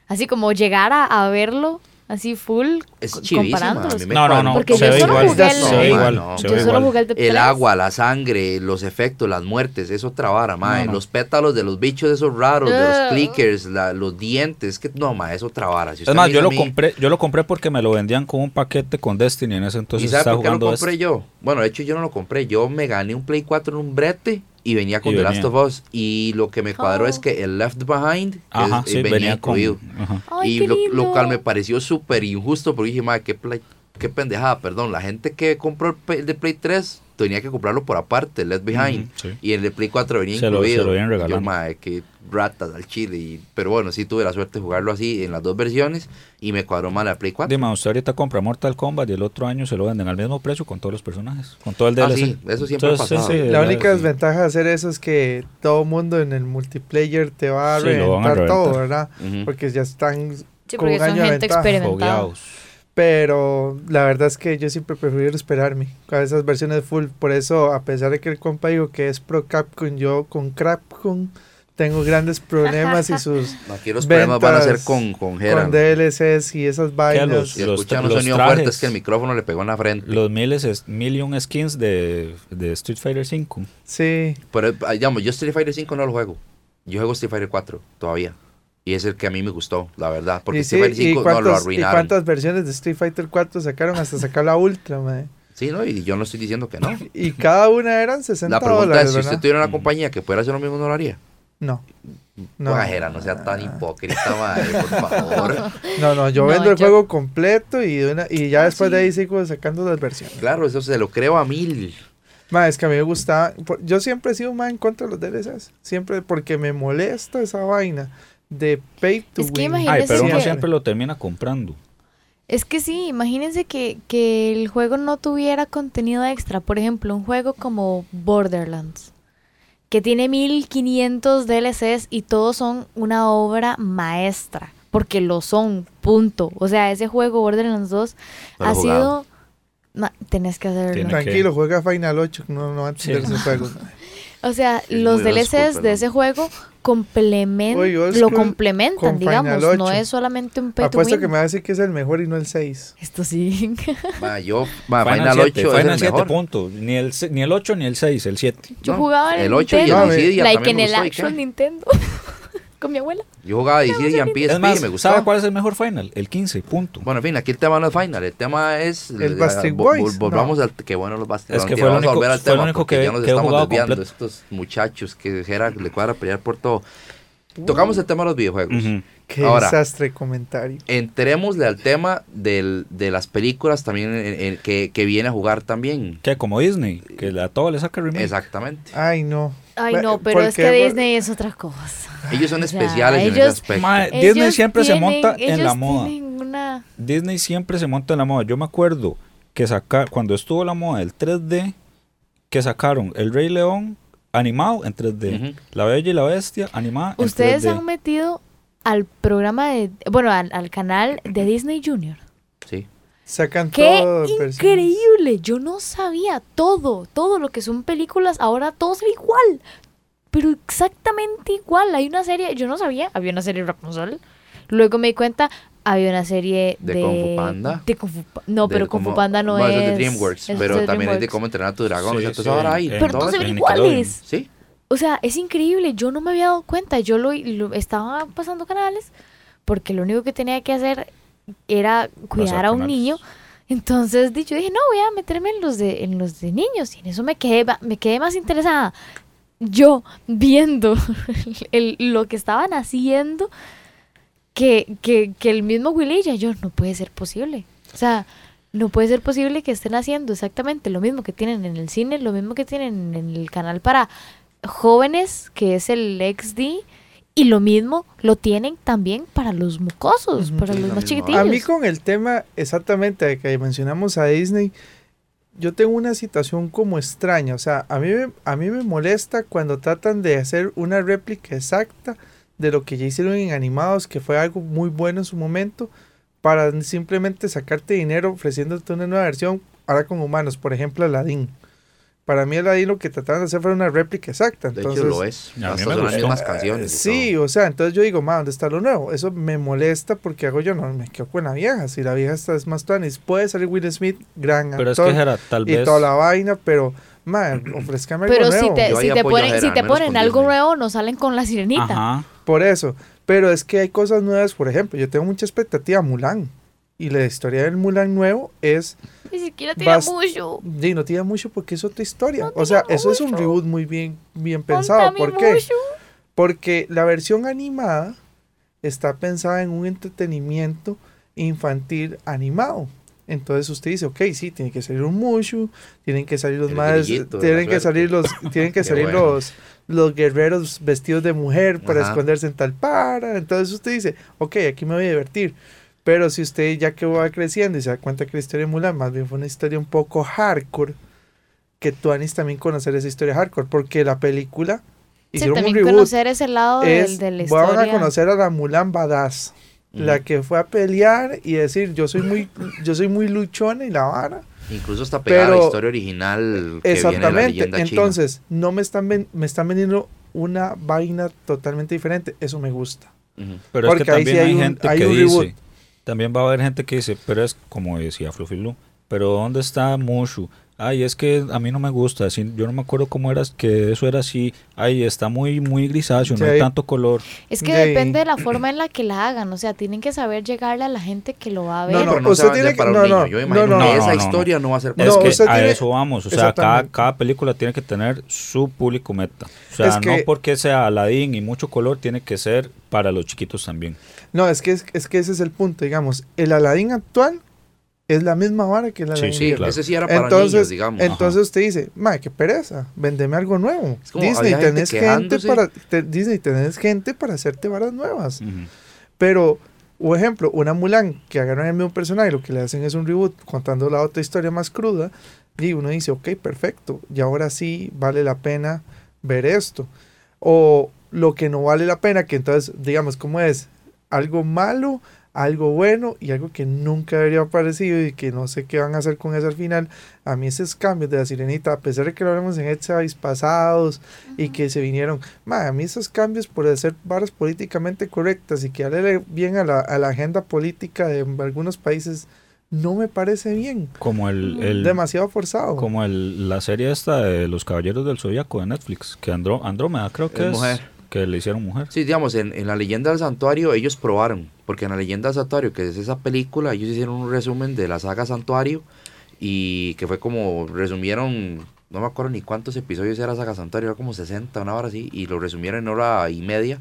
S7: así como llegar a, a verlo así full.
S5: Es
S7: comparándolos.
S6: No, no, no.
S7: Porque
S6: se
S7: yo
S6: ve
S7: solo
S6: igual.
S7: jugué el-
S6: Se
S5: No,
S6: igual.
S5: no.
S7: Yo solo
S6: igual.
S7: jugué el
S5: El
S7: 3.
S5: agua, la sangre, los efectos, las muertes, es otra vara, mae.
S6: No, no.
S5: Los pétalos de los bichos esos raros, de los clickers, la- los dientes, que no, mae, es otra vara. Si
S6: Es más, yo lo
S5: mí-
S6: compré, yo lo compré porque me lo vendían con un paquete con Destiny en ese
S5: ¿Y
S6: entonces
S5: sabe
S6: estaba
S5: por qué lo compré
S6: este.
S5: yo? Bueno, de hecho yo no lo compré. Yo me gané un Play 4 en un brete y venía con
S6: Y
S5: The
S6: venía.
S5: Last of Us. Y lo que me cuadró
S7: Oh.
S5: es que el Left Behind es-
S6: Ajá,
S5: eh,
S6: sí,
S5: venía,
S6: venía con.
S5: incluido.
S6: ajá.
S7: Ay,
S5: y lo, lo cual me pareció súper injusto porque dije, madre, qué, play- qué pendejada, perdón. La gente que compró el, Play- el de Play 3 tenía que comprarlo por aparte, el Left Behind.
S6: Sí.
S5: Y el de Play 4 venía
S6: Se lo-
S5: incluido.
S6: se lo habían
S5: Yo,
S6: regalado.
S5: madre, qué ratas al chile. y- pero bueno, sí tuve la suerte de jugarlo así en las dos versiones y me cuadró mal la Play 4.
S6: Dime, usted ahorita compra Mortal Kombat y el otro año se lo venden al mismo precio con todos los personajes, con todo el
S5: Ah,
S6: DLC.
S5: sí, eso siempre ha pasado.
S4: La única desventaja de hacer eso es que todo mundo en el multiplayer te va a
S6: Sí, lo van a
S4: reventar todo,
S6: reventar.
S4: ¿verdad? Porque ya están
S7: Sí,
S4: con
S7: porque
S4: un
S7: son gente
S4: ventaja.
S7: experimentada.
S4: Pero la verdad es que yo siempre prefiero esperarme a esas versiones full. Por eso, a pesar de que el compa dijo que es pro Capcom, yo con Capcom tengo grandes problemas y sus
S5: Aquí los problemas van a ser con, con
S4: con. DLCs y esas vainas.
S6: los-
S5: Si escuchan un
S6: los
S5: sonido
S6: trajes.
S5: fuerte es que el micrófono le pegó en la frente.
S6: Los miles, es- million skins de, de Street Fighter 5.
S4: Sí,
S5: Pero, ah, digamos, yo Street Fighter 5 no lo juego. Yo juego Street Fighter 4 todavía. Y es el que a mí me gustó, la verdad. Porque
S4: y,
S5: Street
S4: sí,
S5: Fighter
S4: y
S5: 5 no lo
S4: cuántos- ¿y
S5: arruinaron.
S4: cuántas versiones de Street Fighter 4 sacaron hasta sacar la Ultra, mae?
S5: Sí, ¿no? Y yo no estoy diciendo que no.
S4: Y cada una eran 60
S5: La pregunta
S4: dólares,
S5: es, si usted
S4: ¿verdad?
S5: tuviera una compañía que pudiera hacer lo mismo, ¿no lo haría?
S4: No.
S5: No,
S4: No.
S5: Gerard, no sea tan hipócrita, madre, por favor.
S4: No, no, yo
S7: No,
S4: vendo el juego completo y, de una- y ya
S7: Ah,
S4: después de
S7: sí.
S4: ahí sigo sacando las versiones.
S5: Claro, eso se lo creo a mil.
S4: Ma, es que a mí me gustaba. Yo siempre he sido más en contra de los DLCs. Siempre porque me molesta esa vaina de pay to
S7: Es que
S4: win.
S6: Ay, pero uno
S7: que-
S6: siempre lo termina comprando.
S7: Es que sí, imagínense que, que el juego no tuviera contenido extra. Por ejemplo, un juego como Borderlands, que tiene 1500 DLCs y todos son una obra maestra. Porque lo son, punto. O sea, ese juego Borderlands 2
S5: No lo
S7: ha sido... tenés que hacerlo.
S6: Tiene-
S4: Tranquilo, juega Final 8. No, no va a entender
S6: Sí.
S4: ese juego.
S7: O sea,
S5: Es
S7: los DLCs de ese juego complementan,
S4: Oye,
S7: lo complementan,
S4: con Final
S7: digamos. No
S4: 8.
S7: es solamente un pay to
S4: Apuesto
S7: win.
S4: que me va a decir que es el mejor y no el 6.
S7: Esto sí.
S5: Ma, yo, ma,
S6: Final,
S5: Final,
S6: 7,
S5: 8 es el
S6: 7
S5: mejor.
S6: puntos. Ni el, ni el 8 ni el 6, el 7.
S7: Yo
S5: No,
S7: jugaba en
S5: el 8 y el
S4: Dissidia
S7: like en el
S5: gustó, ¿y
S7: actual
S5: qué?
S7: Nintendo, con mi abuela.
S5: Yo jugaba Dissidia en PSP y me gustó.
S6: ¿sabe cuál es el mejor Final? El 15, punto.
S5: Bueno, en fin, aquí el tema no es Final, el tema es...
S4: El
S5: eh,
S4: Bastard Boys,
S5: vol- Volvamos
S4: no.
S5: al... Que bueno los Bastard
S6: Es que fue
S5: a
S6: único-
S5: volver al
S6: fue
S5: tema
S6: único
S5: porque
S6: que-
S5: ya nos
S6: que
S5: estamos desviando.
S6: completo.
S5: Estos muchachos que Gerard le cuadra pelear por todo. Tocamos el tema de los videojuegos.
S6: Ujú.
S4: Qué
S5: Ahora.
S4: desastre de comentario.
S5: Enterémosle al tema del, de las películas también en- en- que, que viene a jugar también.
S6: Que como Disney, que a todo le saca remake.
S5: Exactamente.
S4: Ay, no.
S7: Ay, no, pero es que Disney es otra cosa.
S5: Ellos son
S7: O sea,
S5: especiales en ese
S7: ellos-
S5: aspecto.
S7: Ellos
S6: Disney siempre se monta en la
S7: ellos
S6: moda.
S7: una...
S6: Disney siempre se monta en la moda. Yo me acuerdo que saca, cuando estuvo la moda del 3D, que sacaron El Rey León animado en 3D.
S5: Ujú.
S6: La Bella y la Bestia animada en
S7: Ustedes
S6: 3D.
S7: han metido al programa de... Bueno, al, al canal de Disney Junior.
S5: Sí.
S4: Sacan
S7: ¡Qué
S4: todo.
S7: increíble! Yo no sabía todo. Todo lo que son películas, ahora todo se ve igual. Pero exactamente igual. Hay una serie... Yo no sabía. Había una serie de Rapunzel. Luego me di cuenta... Había una serie
S5: ¿De
S7: de...
S5: Kung Fu Panda?
S7: de Kung Fu Pa- no,
S5: De
S7: pero Kung Fu Panda no
S5: bueno,
S7: es...
S5: eso es de DreamWorks, pero
S7: de
S5: también es de cómo entrenar a tu dragón.
S6: Sí,
S5: o sea,
S6: sí,
S5: ahí.
S6: en-
S7: Pero
S5: todo
S7: todos se ven iguales.
S5: Sí.
S7: O sea, es increíble. Yo no me había dado cuenta. Yo lo, lo- estaba pasando canales porque lo único que tenía que hacer era cuidar a un niño Entonces yo dije, no, voy a meterme en los de, en los de niños. Y en eso me quedé, me quedé más interesada. Yo viendo el- lo que estaban haciendo que, que, que el mismo Willy y yo, no puede ser posible. O sea, no puede ser posible que estén haciendo exactamente lo mismo que tienen en el cine, lo mismo que tienen en el canal para jóvenes, que es el XD, y lo mismo lo tienen también para los mucosos, para
S5: Sí,
S7: los
S5: lo
S7: más
S5: mismo.
S7: chiquitillos.
S4: A mí con el tema exactamente de que mencionamos a Disney, yo tengo una situación como extraña. O sea, a mí, me- a mí me molesta cuando tratan de hacer una réplica exacta de lo que ya hicieron en animados, que fue algo muy bueno en su momento, para simplemente sacarte dinero ofreciéndote una nueva versión, ahora con humanos. Por ejemplo, Aladdin. Para mí Aladdin lo que trataron de hacer fue una réplica exacta.
S5: De
S4: Entonces,
S5: hecho, lo es.
S6: A mí
S5: Hasta
S6: me
S5: son las mismas canciones. y
S4: Sí,
S5: todo.
S4: o sea, entonces yo digo, ma, ¿dónde está lo nuevo? Eso me molesta porque hago yo, no, me quedo con la vieja. Si la vieja está es más tuanis, puede salir Will Smith, gran
S6: Pero es
S4: actor,
S6: que tal
S4: y
S6: vez.
S4: toda la vaina, pero, ma, ofrezcame algo
S7: Pero si
S4: nuevo.
S7: te,
S5: ahí
S7: si te
S5: apoyo a
S7: ponen, si te ponen algo
S5: Disney.
S7: nuevo, no salen con la sirenita.
S6: Ajá.
S4: Por eso. Pero es que hay cosas nuevas, por ejemplo, yo tengo mucha expectativa a Mulan. Y la historia del Mulan nuevo es,
S7: Ni siquiera tiene
S4: Bast-
S7: mucho.
S4: y no tiene mucho porque es otra historia.
S7: No
S4: o sea, eso es un reboot muy bien, bien pensado. ¿Por qué?
S7: mucho.
S4: Porque la versión animada está pensada en un entretenimiento infantil animado. Entonces usted dice, ok, sí, tiene que salir un Mushu, tienen que salir los
S5: de
S4: tienen que salir los, tienen que salir
S5: bueno.
S4: los, los guerreros vestidos de mujer para
S5: Ajá.
S4: esconderse en tal para. Entonces usted dice, ok, aquí me voy a divertir. Pero si usted ya que va creciendo y se da cuenta que la historia de Mulan más bien fue una historia un poco hardcore, que tú Anis también conocer esa historia hardcore, porque la película
S7: Sí,
S4: hicieron un
S7: también
S4: reboot
S7: conocer ese lado
S4: es,
S7: del, de la
S4: van
S7: historia.
S4: a conocer a la Mulan Badass, la
S5: Ujú.
S4: que fue a pelear y decir, yo soy muy, yo soy muy luchona y la vara.
S5: Incluso está pegada a la historia original que viene de la
S4: Exactamente.
S5: china.
S4: Entonces, no me están ven- me están vendiendo una vaina totalmente diferente. Eso me gusta.
S6: Pero es
S4: Porque
S6: que
S4: ahí sí
S6: también
S4: hay
S6: hay,
S4: un-
S6: gente
S4: hay
S6: que
S4: un
S6: dice.
S4: reboot.
S6: También va a haber gente que dice, pero es como decía Fluffy Lu, pero ¿dónde está Mushu? Ay, es que a mí no me gusta, así, yo no me acuerdo cómo era, que eso era así, ay, está muy muy grisáceo, no
S4: Sí.
S6: hay tanto color.
S7: Es que
S4: de-
S7: depende de la forma en la que la hagan. O sea, tienen que saber llegarle a la gente que lo va a ver.
S4: No,
S5: Sí,
S4: no,
S5: no
S4: usted tiene que-
S5: para un
S4: no,
S5: niño.
S4: no,
S5: Yo imagino
S4: no,
S5: que
S6: no,
S5: esa
S6: no, no.
S5: historia no va a ser
S6: Es
S5: para
S4: No,
S5: un
S6: que a
S4: tiene-
S6: eso vamos, o sea, cada, cada película tiene que tener su público meta. O sea,
S4: Es que-
S6: no porque sea Aladdin y mucho color, tiene que ser para los chiquitos también.
S4: No, es que, es, es que ese es el punto, digamos. El Aladdin actual es la misma vara que
S6: Sí,
S4: Aladdin.
S6: sí,
S5: Sí,
S6: claro.
S5: ese sí era para
S4: Entonces,
S5: niños, digamos.
S4: entonces usted dice, ma, qué pereza, vendeme algo nuevo.
S5: Es como
S4: Disney, tenés gente para, te- Disney, tenés gente para hacerte varas nuevas. Pero, por ejemplo, una Mulan que agarran el mismo personaje, lo que le hacen es un reboot contando la otra historia más cruda, y uno dice, ok, perfecto, y ahora sí vale la pena ver esto. O lo que no vale la pena, que entonces, digamos, ¿cómo es? Algo malo, algo bueno y algo que nunca habría aparecido y que no sé qué van a hacer con eso al final. A mí esos cambios de la sirenita, a pesar de que lo hablamos en Exiles pasados y que se vinieron, a mí esos cambios por hacer varas políticamente correctas y que darle bien a la, a la agenda política de algunos países, no me parece bien.
S6: Como el, el-
S4: Demasiado forzado.
S6: como el, la serie esta de los Caballeros del Zodiaco de Netflix, que Andro, Andrómeda creo que
S5: Es
S6: es,
S5: mujer.
S6: Que le hicieron mujer.
S5: Sí, digamos, en, en la leyenda del santuario ellos probaron, porque en la leyenda del santuario, que es esa película, ellos hicieron un resumen de la saga Santuario y que fue como, resumieron, no me acuerdo ni cuántos episodios era saga Santuario, era como 60, una hora así, y lo resumieron en hora y media.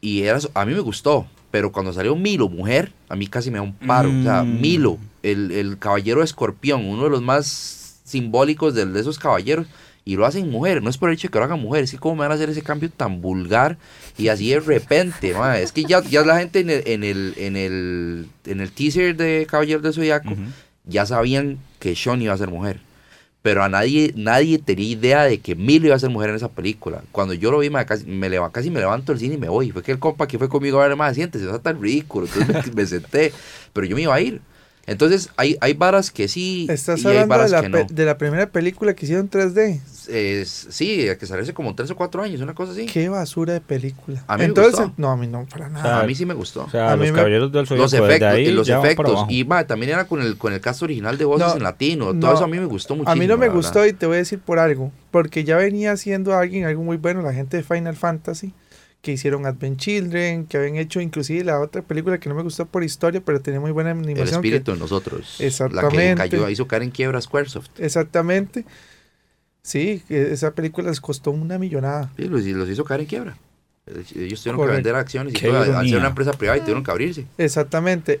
S5: Y era, a mí me gustó, pero cuando salió Milo, mujer, a mí casi me da un paro. O sea,
S6: Mm.
S5: Milo, el, el caballero escorpión, uno de los más simbólicos de, de esos caballeros, y lo hacen mujer. No es por el hecho de que lo hagan mujer, es que cómo me van a hacer ese cambio tan vulgar y así de repente. ma? Es que ya, ya la gente en el, en, el, en, el, en el teaser de Caballero del Zodiaco ya sabían que Sean iba a ser mujer. Pero a nadie, nadie tenía idea de que Milo iba a ser mujer en esa película. Cuando yo lo vi, ma, casi, me, leva- casi me levanto del cine y me voy. Fue que el compa que fue conmigo a ver más siente, se está tan ridículo. Entonces me, me senté. Pero yo me iba a ir. Entonces hay, hay varas que sí
S4: Estás
S5: y hay
S4: hablando de
S5: varas
S4: la,
S5: que no.
S4: de la primera película que hicieron 3D.
S5: Es- sí, que salió hace como tres o cuatro años, una cosa así.
S4: Qué basura de película.
S5: A mí me
S4: Entonces,
S5: gustó.
S4: no, a mí no, para nada.
S6: sea,
S5: a mí sí me gustó.
S6: O sea,
S4: A mí
S6: los
S4: me-
S6: del
S5: efectos,
S6: ahí
S5: los efectos. Y ma, también era con el, con el cast original de voces
S4: No,
S5: en latino.
S4: no,
S5: Todo eso a mí me gustó muchísimo.
S4: a mí no me
S5: verdad.
S4: gustó y te voy a decir por algo. Porque ya venía haciendo alguien algo muy bueno, la gente de Final Fantasy, que hicieron Advent Children, que habían hecho inclusive la otra película que no me gustó por historia, pero tenía muy buena
S5: El
S4: animación. que-
S5: espíritu en nosotros. La que
S4: Exactamente.
S5: cayó, hizo caer en quiebra Squaresoft.
S4: exactamente. Sí, que esa película les costó una millonada.
S5: Sí, los, los hizo caer en quiebra. Ellos tuvieron que vender acciones y todo,
S6: ironía.
S5: una empresa privada y tuvieron que abrirse.
S4: Exactamente.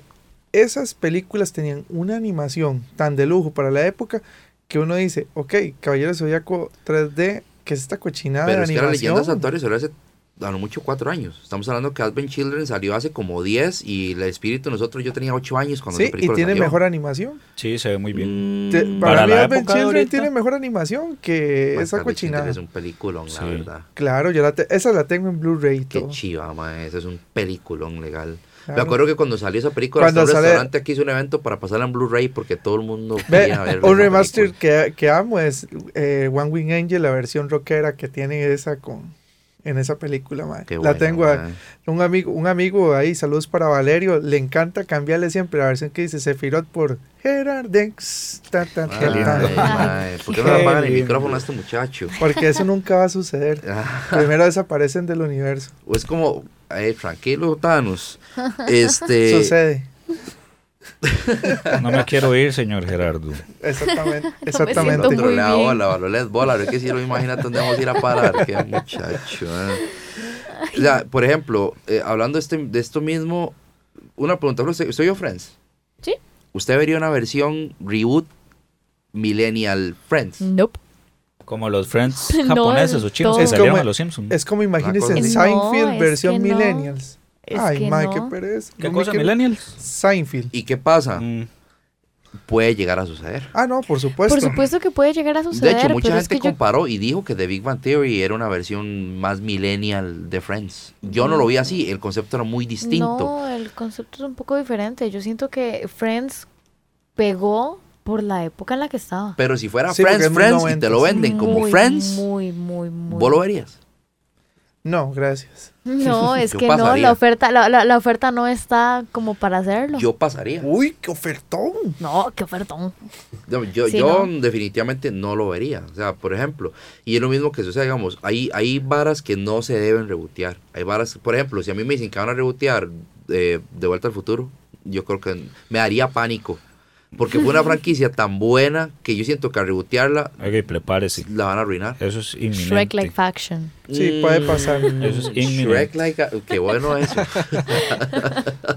S4: Esas películas tenían una animación tan de lujo para la época que uno dice, ok, Caballero Zodíaco 3D, que es esta cochinada
S5: Pero
S4: de
S5: es que la leyenda Santuario salió hace a lo mucho cuatro años. Estamos hablando que Advent Children salió hace como 10 y el espíritu de nosotros yo tenía 8 años cuando
S4: sí,
S5: esa
S4: y tiene
S5: salió.
S4: mejor animación.
S6: Sí, se ve muy bien.
S5: Mm,
S4: Te- para,
S6: Para
S4: mí
S6: la
S4: Advent Children
S6: ahorita.
S4: tiene mejor animación que esa cochinada.
S5: Es un peliculón,
S6: Sí.
S5: la verdad.
S4: Claro, yo la te- esa la tengo en Blu-ray y
S5: Qué
S4: todo.
S5: chiva, ma, ese es un peliculón legal.
S4: Claro.
S5: Me acuerdo que cuando salió esa película,
S4: Cuando
S5: hasta un
S4: sale-
S5: restaurante aquí hizo un evento para pasarla en Blu-ray porque todo el mundo quería ver
S4: un remaster que amo es eh, One Wing Angel, la versión rockera que tiene esa con en esa película, mae.
S5: Qué
S4: La
S5: bueno,
S4: tengo un amigo, un amigo ahí, saludos para Valerio, le encanta cambiarle siempre la versión que dice Sephiroth por Gerard Dex. ta, ta, ta,
S5: Ay,
S4: ta.
S5: mae, ¿Por qué no le apagan el micrófono a este muchacho?
S4: Porque eso nunca va a suceder.
S5: Ah,
S4: Primero desaparecen del universo.
S5: o es como, eh, tranquilo, Thanos. Este,
S4: Sucede.
S6: No me quiero ir, señor Gerardo.
S4: Exactamente. Exactamente.
S5: otro le da
S7: bien.
S5: bola, ver que si lo imagínate dónde vamos a ir a parar, qué muchacho. eh. O sea, por ejemplo, eh, hablando de, este, de esto mismo, una pregunta, ¿usted, usted vio Friends?
S7: Sí.
S5: ¿Usted vería una versión reboot Millennial Friends?
S7: Nope.
S6: Como los Friends
S7: No,
S6: japoneses o chinos que
S4: Es
S6: salieron
S4: como-
S6: a los Simpsons.
S4: Es como imagínense en
S5: cosa-
S4: Seinfeld,
S7: No, es
S4: versión
S7: que no. Es
S4: Ay,
S7: que no.
S4: qué pereza.
S6: ¿Qué cosa,
S4: quiero-
S6: Millennials?
S4: Seinfeld.
S5: ¿Y qué pasa?
S6: Mm,
S5: Puede llegar a suceder.
S4: Ah, no, por supuesto.
S7: Por supuesto que puede llegar a
S5: De
S7: suceder.
S5: hecho, mucha
S7: pero es
S5: gente
S7: que yo-
S5: comparó y dijo que The Big Bang Theory era una versión más millennial de Friends. Yo no lo vi así, el concepto era muy distinto.
S7: No, el concepto es un poco diferente. Yo siento que Friends pegó por la época en la que estaba.
S5: Pero si fuera
S4: Sí,
S5: Friends, Friends y te lo venden como Friends,
S7: Muy, muy, muy.
S5: vos lo verías.
S4: No, gracias.
S7: No, es que no, la oferta, la, la- la oferta no está como para hacerlo.
S5: Yo pasaría.
S4: Uy, qué ofertón.
S7: No, qué ofertón.
S5: Yo, yo,
S7: Sí,
S5: yo
S7: ¿no?
S5: definitivamente no lo vería. O sea, por ejemplo, y es lo mismo que sucede, digamos, hay, hay varas que no se deben rebotear. Hay varas, por ejemplo, si a mí me dicen que van a rebotear eh, De Vuelta al Futuro, yo creo que me daría pánico. Porque fue una franquicia tan buena que yo siento que al rebotearla
S6: Ok, prepárese.
S5: la van a arruinar.
S6: Eso es inminente.
S7: Shrek Like Faction.
S4: Sí, puede pasar.
S6: Eso es
S5: Shrek
S6: inminente.
S5: like a- qué bueno eso.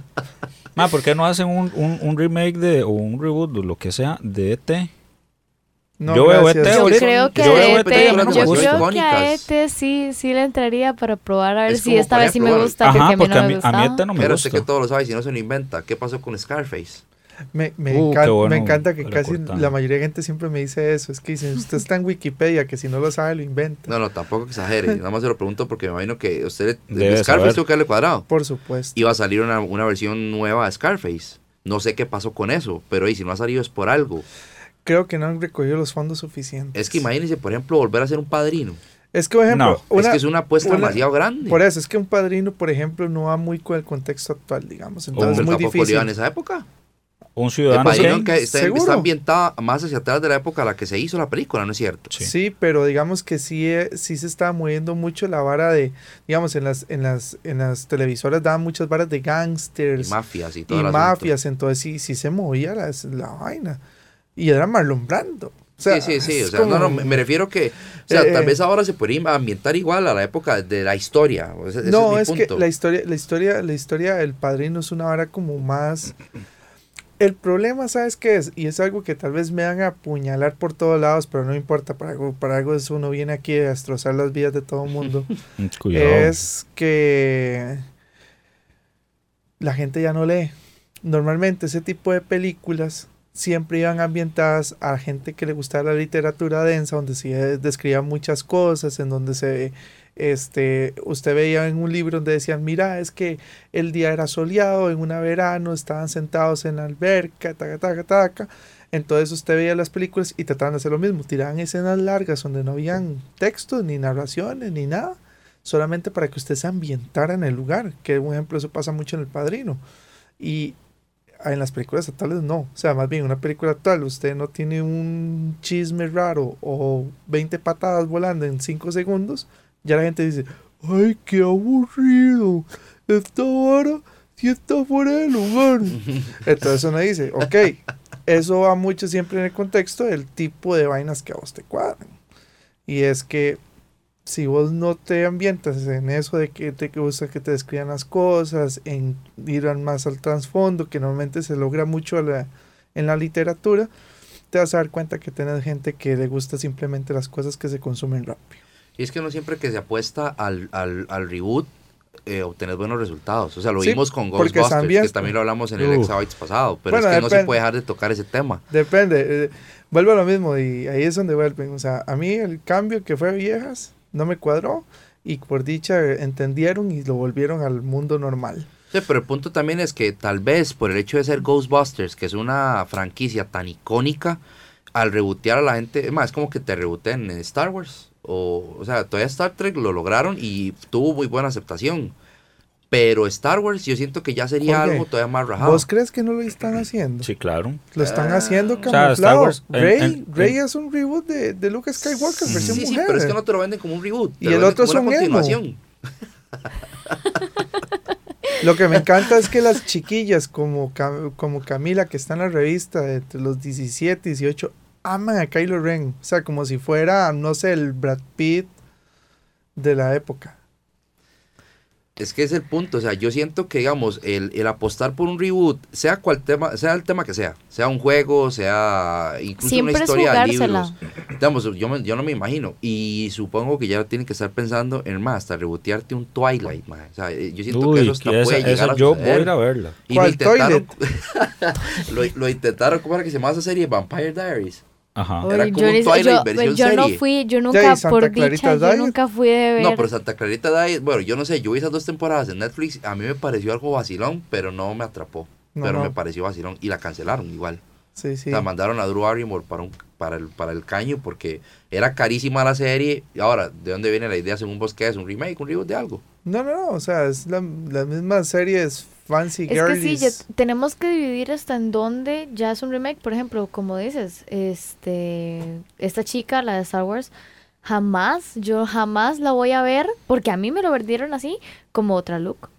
S6: Ma, ¿por qué no hacen un, un, un remake de, o un reboot o lo que sea de E ET?
S4: No,
S6: Yo veo. ET
S7: Yo
S6: ahorita-
S7: creo que
S6: yo
S7: a
S6: veo
S7: ET,
S6: ET, no me
S7: yo creo que a. ET sí, sí le entraría para probar a ver
S5: Es
S7: si esta vez sí me gusta,
S6: Ajá,
S7: porque a mí no
S6: a
S7: me
S6: mí, a mí ET no me
S5: Pero
S6: gusta.
S5: usted que todo lo sabe, si no se lo inventa, ¿qué pasó con Scarface?
S4: Me, me,
S6: Uh,
S4: encanta,
S6: bueno
S4: me encanta que casi la mayoría de gente siempre me dice eso. Es que dicen, usted está en Wikipedia, que si no lo sabe, lo inventa.
S5: No, no, tampoco exagere. Nada más se lo pregunto porque me imagino que usted
S6: Debe
S5: de Scarface tuvo que darle cuadrado.
S4: Por supuesto.
S5: Iba a salir una, una versión nueva de Scarface. No sé qué pasó con eso, pero y si no ha salido es por algo.
S4: Creo que no han recogido los fondos suficientes.
S5: Es que imagínense, por ejemplo, volver a ser un padrino.
S4: Es que, por ejemplo,
S6: No.
S5: es
S4: una-
S5: que es una apuesta
S4: una-
S5: demasiado grande.
S4: por eso es que un padrino, por ejemplo, no va muy con el contexto actual, digamos. Entonces
S5: Pero
S4: es muy
S5: tampoco
S4: difícil.
S5: en esa época.
S6: Un ciudadano
S5: que está, está ambientada más hacia atrás de la época a la que se hizo la película, ¿no es cierto?
S6: Sí.
S4: Sí, pero digamos que sí, eh, sí se estaba moviendo mucho la vara de, digamos, en las, en las, en las televisoras daban muchas varas de
S5: Y
S4: gangsters
S5: mafias y todo
S4: y
S5: asunto.
S4: mafias, entonces sí, sí se movía la, la vaina. Y era Marlon Brando. O sea,
S5: sí, sí, sí. O sea, no,
S4: como-
S5: no, me me refiero que, o sea,
S4: Eh,
S5: tal
S4: eh.
S5: vez ahora se podría ambientar igual a la época de la historia. Ese
S4: no,
S5: es,
S4: es,
S5: mi
S4: que
S5: punto.
S4: la historia, la historia, la historia del padrino es una vara como más. El problema, ¿sabes qué es? Y es algo que tal vez me van a apuñalar por todos lados, pero no importa, para algo, para algo es uno viene aquí a destrozar las vidas de todo el mundo.
S6: Cuidado.
S4: es que la gente ya no lee. Normalmente ese tipo de películas siempre iban ambientadas a gente que le gustaba la literatura densa, donde se describían muchas cosas, en donde se este usted veía en un libro donde decían, mira, es que el día era soleado, en una verano, estaban sentados en la alberca, taca, taca, taca. Entonces usted veía las películas y trataban de hacer lo mismo, tiraban escenas largas donde no habían textos, ni narraciones, ni nada solamente para que usted se ambientara en el lugar, que un ejemplo eso pasa mucho en El Padrino. Y en las películas actuales no, o sea, más bien una película actual usted no tiene un chisme raro o 20 patadas volando en 5 segundos, ya la gente dice, ay, qué aburrido. Esta vara sí está fuera de lugar. Entonces uno dice, ok, eso va mucho siempre en el contexto del tipo de vainas que a vos te cuadran. Y es que si vos no te ambientas en eso de que te gusta que te describan las cosas, en ir al- más al trasfondo, que normalmente se logra mucho la- en la literatura, te vas a dar cuenta que tenés gente que le gusta simplemente las cosas que se consumen rápido.
S5: Y es que no siempre que se apuesta al, al, al reboot, eh, obtenés buenos resultados. O sea, lo
S4: Sí,
S5: vimos con
S4: porque
S5: Ghostbusters,
S4: también-
S5: que también lo hablamos en el
S6: Uf.
S5: Exabytes pasado, pero
S4: Bueno,
S5: es que no se puede dejar de tocar ese tema.
S4: Depende, eh, vuelvo a lo mismo y ahí es donde vuelven. O sea, a mí el cambio que fue viejas no me cuadró y por dicha entendieron y lo volvieron al mundo normal.
S5: Sí, pero el punto también es que tal vez por el hecho de ser Ghostbusters, que es una franquicia tan icónica, al rebotear a la gente, es más, es como que te rebooten en Star Wars. O, o sea, todavía Star Trek lo lograron y tuvo muy buena aceptación. Pero Star Wars yo siento que ya sería algo todavía más rajado.
S4: ¿Vos crees que no lo están haciendo?
S6: Sí, claro.
S4: Lo están haciendo
S6: sea, Star
S4: camuflado.
S6: Wars, en-
S4: Rey,
S6: en-
S4: Rey
S6: en-
S4: es un reboot de, de Luke Skywalker, versión
S5: Sí, sí,
S4: mujer.
S5: pero es que no te lo venden como un reboot. te
S4: Y el otro es un
S5: continuación.
S4: Lo que me encanta es que las chiquillas como, Cam- como Camila, que está en la revista de entre los 17 y 18, aman a Kylo Ren. O sea, como si fuera, no sé, el Brad Pitt de la época.
S5: Es que es el punto, o sea, yo siento que, digamos, el, el apostar por un reboot, sea cual tema, sea el tema que sea, sea un juego, sea incluso
S7: Siempre
S5: una historia de libros, digamos, yo, me- yo no me imagino, y supongo que ya tienen que estar pensando en más, hasta rebotearte un Twilight, mae. o sea, eh, yo siento que
S6: Uy,
S5: eso hasta
S6: que esa,
S5: puede
S6: esa
S5: llegar a
S6: yo voy a ir a verla.
S5: Y lo
S4: ¿Cuál
S5: intentaron, lo, lo intentaron, ¿cómo era que se llamaba esa serie? Vampire Diaries.
S6: Ajá.
S5: Era como
S7: yo,
S5: un Twilight
S7: yo-
S5: versión
S7: yo no
S5: serie.
S7: fui, yo nunca, por
S4: Clarita
S7: dicha, yo nunca fui de ver.
S5: No, pero Santa Clarita Diet, bueno, yo no sé, yo vi esas dos temporadas en Netflix, a mí me pareció algo vacilón, pero no me atrapó.
S4: No,
S5: pero
S4: no.
S5: me pareció vacilón y la cancelaron igual.
S4: Sí, sí.
S5: La mandaron a Drew Barrymore para, un, para, el, para el caño porque era carísima la serie. Y ahora, ¿de dónde viene la idea según vos que es? ¿Un remake, un reboot de algo?
S4: No, no, no, o sea, es la, la misma serie, es fancy
S7: Es que sí, ya tenemos que dividir hasta en dónde ya es un remake. Por ejemplo, como dices, este, esta chica, la de Star Wars, jamás, yo jamás la voy a ver, porque a mí me lo vendieron así, como otra look.